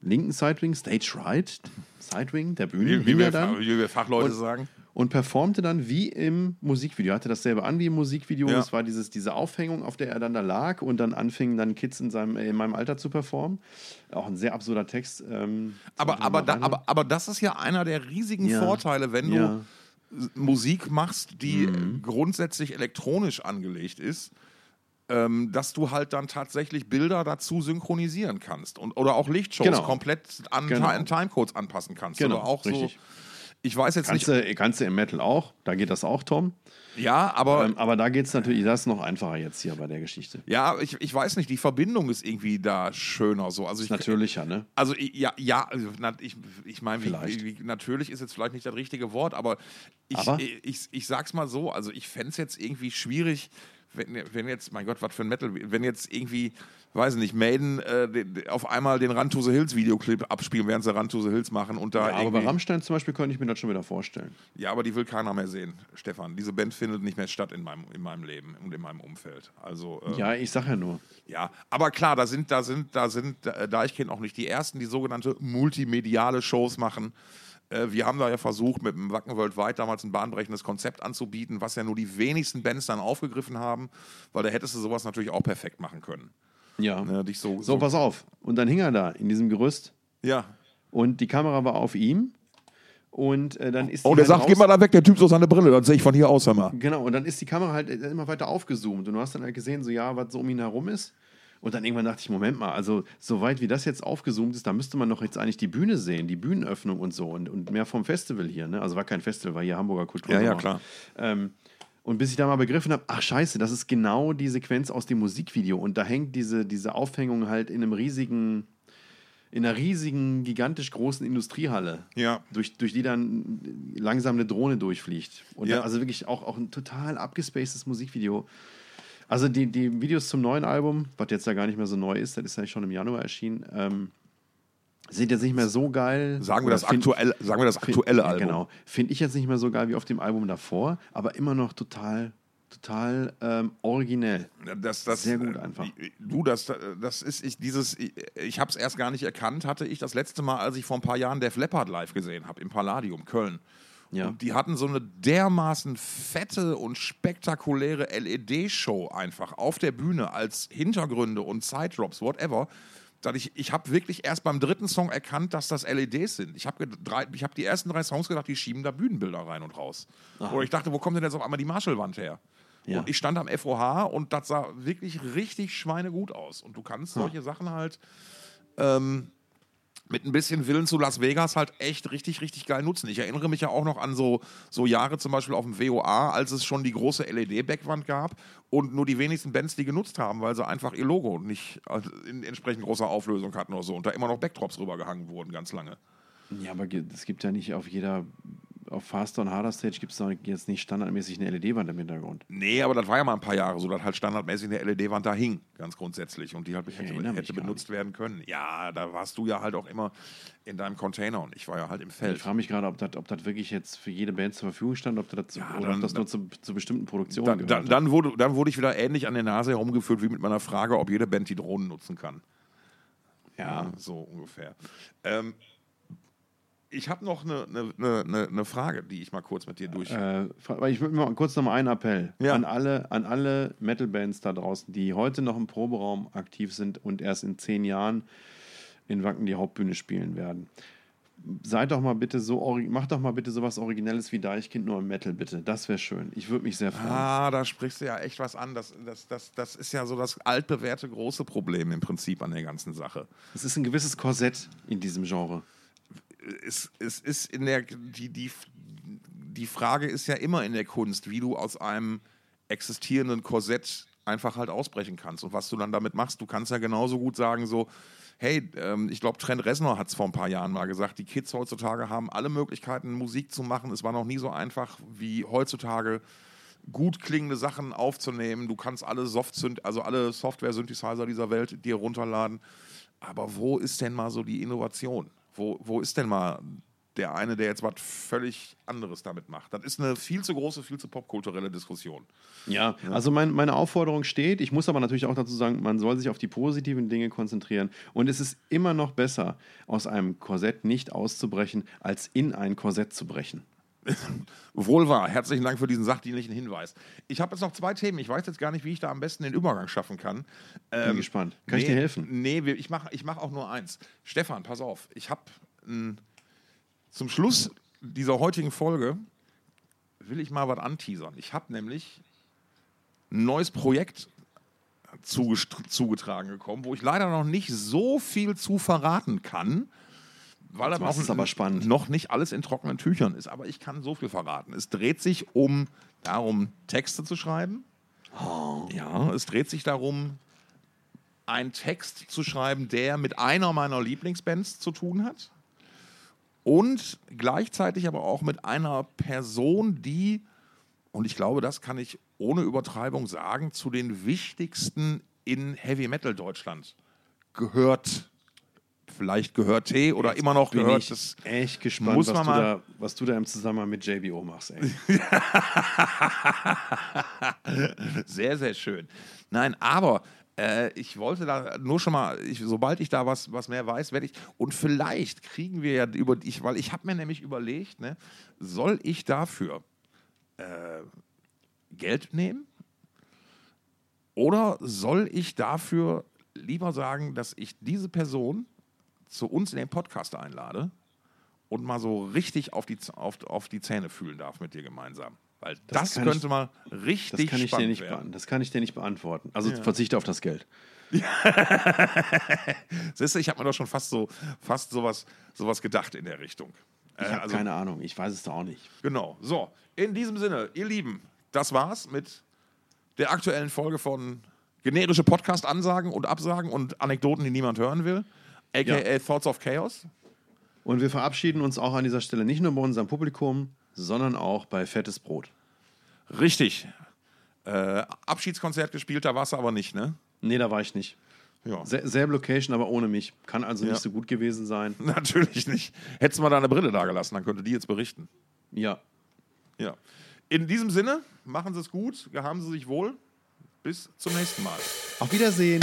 linken Sidewing, Stage Right, Sidewing der Bühne. Wie, wie, wir, dann, wie wir Fachleute und, sagen. Und performte dann wie im Musikvideo. Hatte dasselbe an wie im Musikvideo. Ja. Es war dieses, diese Aufhängung, auf der er dann da lag und dann anfingen dann Kids in, seinem, in meinem Alter zu performen. Auch ein sehr absurder Text. Ähm, aber, aber, da, aber, aber das ist ja einer der riesigen ja. Vorteile, wenn du ja. Musik machst, die mhm. grundsätzlich elektronisch angelegt ist ähm, dass du halt dann tatsächlich Bilder dazu synchronisieren kannst und oder auch Lichtshows genau. komplett an genau. Timecodes anpassen kannst. Genau, oder auch richtig. so. Ich weiß jetzt kannst nicht. Du, kannst du im Metal auch, da geht das auch, Tom. Ja, aber. Ähm, aber da geht es natürlich, das ist noch einfacher jetzt hier bei der Geschichte. Ja, ich, ich weiß nicht, die Verbindung ist irgendwie da schöner so. Also ich, natürlicher, ne? Also ja, ja, also, ich, ich meine, natürlich ist jetzt vielleicht nicht das richtige Wort, aber ich, aber? ich, ich, ich sag's mal so, also ich fände es jetzt irgendwie schwierig, wenn, wenn jetzt, mein Gott, was für ein Metal, wenn jetzt irgendwie, weiß ich nicht, Maiden äh, auf einmal den Run to the Hills Videoclip abspielen, während sie Run to the Hills machen und da. Ja, aber bei Rammstein zum Beispiel könnte ich mir das schon wieder vorstellen. Ja, aber die will keiner mehr sehen, Stefan. Diese Band findet nicht mehr statt in meinem, in meinem Leben und in meinem Umfeld. Also, äh, ja, ich sag ja nur. Ja, aber klar, da sind, da sind, da sind, da ich kenne auch nicht die ersten, die sogenannte multimediale Shows machen. Äh, wir haben da ja versucht, mit dem Wacken Worldwide damals ein bahnbrechendes Konzept anzubieten, was ja nur die wenigsten Bands dann aufgegriffen haben, weil da hättest du sowas natürlich auch perfekt machen können. Ja. Ne, dich so, so, so, pass auf. Und dann hing er da in diesem Gerüst. Ja. Und die Kamera war auf ihm. Und äh, dann ist Oh, der halt sagt, geh mal da weg, der Typ so seine Brille, dann sehe ich von hier aus, hör mal. Genau, und dann ist die Kamera halt immer weiter aufgezoomt. Und du hast dann halt gesehen, so ja, was so um ihn herum ist. Und dann irgendwann dachte ich, Moment mal, also so weit wie das jetzt aufgezoomt ist, da müsste man doch jetzt eigentlich die Bühne sehen, die Bühnenöffnung und so und, und mehr vom Festival hier. Ne? Also war kein Festival, war hier Hamburger Kultur. Ja, ja, klar. Ähm, und bis ich da mal begriffen habe, ach scheiße, das ist genau die Sequenz aus dem Musikvideo. Und da hängt diese, diese Aufhängung halt in einem riesigen, in einer riesigen, gigantisch großen Industriehalle, ja. durch, durch die dann langsam eine Drohne durchfliegt. Und ja. also wirklich auch, auch ein total abgespacedes Musikvideo. Also die, die Videos zum neuen Album, was jetzt ja gar nicht mehr so neu ist, das ist ja schon im Januar erschienen, ähm, sind jetzt nicht mehr so geil. Sagen wir das, aktuell, sagen wir das aktuelle find, Album. Genau. Finde ich jetzt nicht mehr so geil wie auf dem Album davor, aber immer noch total, total ähm, originell. Das, das, Sehr gut einfach. Du, das, das ist ich, dieses, ich, ich habe es erst gar nicht erkannt, hatte ich das letzte Mal, als ich vor ein paar Jahren Def Leppard live gesehen habe, im Palladium Köln. Ja. Und die hatten so eine dermaßen fette und spektakuläre LED-Show einfach auf der Bühne als Hintergründe und Side-Drops, whatever. Dass ich ich habe wirklich erst beim dritten Song erkannt, dass das LEDs sind. Ich habe hab die ersten drei Songs gedacht, die schieben da Bühnenbilder rein und raus. Aha. Oder ich dachte, wo kommt denn jetzt auf einmal die Marshallwand her? Ja. Und ich stand am FOH und das sah wirklich richtig schweinegut aus. Und du kannst solche Sachen halt ähm, mit ein bisschen Willen zu Las Vegas halt echt richtig, richtig geil nutzen. Ich erinnere mich ja auch noch an so, so Jahre zum Beispiel auf dem WOA, als es schon die große LED-Backwand gab und nur die wenigsten Bands die genutzt haben, weil sie einfach ihr Logo nicht in entsprechend großer Auflösung hatten oder so und da immer noch Backdrops rübergehangen wurden, ganz lange. Ja, aber es gibt ja nicht auf jeder auf Faster und Harder Stage gibt es jetzt nicht standardmäßig eine LED-Wand im Hintergrund. Nee, aber das war ja mal ein paar Jahre so, dass halt standardmäßig eine LED-Wand da hing, ganz grundsätzlich. Und die halt hätte, hätte benutzt werden können. Ja, da warst du ja halt auch immer in deinem Container und ich war ja halt im Feld. Ich frage mich gerade, ob das ob wirklich jetzt für jede Band zur Verfügung stand ob das, ja, oder dann, ob das nur zu, zu, bestimmten Produktionen dann, dann, dann, wurde, dann wurde ich wieder ähnlich an der Nase herumgeführt wie mit meiner Frage, ob jede Band die Drohnen nutzen kann. Ja, ja so ungefähr. Ähm, ich habe noch eine, eine, eine, eine, Frage, die ich mal kurz mit dir durch. Äh, ich würde mal kurz noch mal einen Appell ja. an alle, an alle Metal-Bands da draußen, die heute noch im Proberaum aktiv sind und erst in zehn Jahren in Wacken die Hauptbühne spielen werden. Seid doch mal bitte so, macht doch mal bitte sowas Originelles wie Deichkind nur im Metal, bitte. Das wäre schön. Ich würde mich sehr freuen. Ah, da sprichst du ja echt was an. Das, das, das, das ist ja so das altbewährte große Problem im Prinzip an der ganzen Sache. Es ist ein gewisses Korsett in diesem Genre es, es ist in der, die, die, die Frage ist ja immer in der Kunst, wie du aus einem existierenden Korsett einfach halt ausbrechen kannst und was du dann damit machst. Du kannst ja genauso gut sagen, so, hey, ähm, ich glaube, Trent Reznor hat es vor ein paar Jahren mal gesagt, die Kids heutzutage haben alle Möglichkeiten, Musik zu machen. Es war noch nie so einfach wie heutzutage gut klingende Sachen aufzunehmen. Du kannst alle Soft also alle Software-Synthesizer dieser Welt dir runterladen. Aber wo ist denn mal so die Innovation? Wo, wo ist denn mal der eine, der jetzt was völlig anderes damit macht. Das ist eine viel zu große, viel zu popkulturelle Diskussion. Ja, ja. also mein, meine Aufforderung steht. Ich muss aber natürlich auch dazu sagen, man soll sich auf die positiven Dinge konzentrieren. Und es ist immer noch besser, aus einem Korsett nicht auszubrechen, als in ein Korsett zu brechen. Wohl wahr. Herzlichen Dank für diesen sachdienlichen Hinweis. Ich habe jetzt noch zwei Themen. Ich weiß jetzt gar nicht, wie ich da am besten den Übergang schaffen kann. Ähm, Bin gespannt. Kann nee, ich dir helfen? Nee, ich mache ich mach auch nur eins. Stefan, pass auf. Ich habe zum Schluss dieser heutigen Folge will ich mal was anteasern. Ich habe nämlich ein neues Projekt zugetragen bekommen, wo ich leider noch nicht so viel zu verraten kann weil das auch ist aber spannend. noch nicht alles in trockenen Tüchern ist. Aber ich kann so viel verraten. Es dreht sich um darum, Texte zu schreiben. Oh. Ja, es dreht sich darum, einen Text zu schreiben, der mit einer meiner Lieblingsbands zu tun hat. Und gleichzeitig aber auch mit einer Person, die, und ich glaube, das kann ich ohne Übertreibung sagen, zu den wichtigsten in Heavy Metal Deutschland gehört vielleicht gehört T oder Jetzt immer noch bin gehört. Ich das echt gespannt, was, du da, was du da im Zusammenhang mit JBO machst. Ey. sehr, sehr schön. Nein, aber äh, ich wollte da nur schon mal, ich, sobald ich da was, was mehr weiß, werde ich, und vielleicht kriegen wir ja über, ich, weil ich habe mir nämlich überlegt, ne, soll ich dafür äh, Geld nehmen? Oder soll ich dafür lieber sagen, dass ich diese Person zu uns in den Podcast einlade und mal so richtig auf die, auf, auf die Zähne fühlen darf mit dir gemeinsam. Weil das, das könnte ich, mal richtig das kann ich dir nicht werden. Das kann ich dir nicht beantworten. Also ja. verzichte auf das Geld. Siehst du, ich habe mir doch schon fast so fast sowas, sowas gedacht in der Richtung. Ich habe also, keine Ahnung, ich weiß es da auch nicht. Genau. So, in diesem Sinne, ihr Lieben, das war's mit der aktuellen Folge von generische Podcast-Ansagen und Absagen und Anekdoten, die niemand hören will aka ja. Thoughts of Chaos. Und wir verabschieden uns auch an dieser Stelle nicht nur bei unserem Publikum, sondern auch bei Fettes Brot. Richtig. Äh, Abschiedskonzert gespielt, da warst du aber nicht, ne? Nee, da war ich nicht. Ja. Selbe Location, aber ohne mich. Kann also ja. nicht so gut gewesen sein. Natürlich nicht. Hättest du mal deine Brille da gelassen, dann könnte die jetzt berichten. Ja. Ja. In diesem Sinne, machen Sie es gut, haben Sie sich wohl. Bis zum nächsten Mal. Auf Wiedersehen.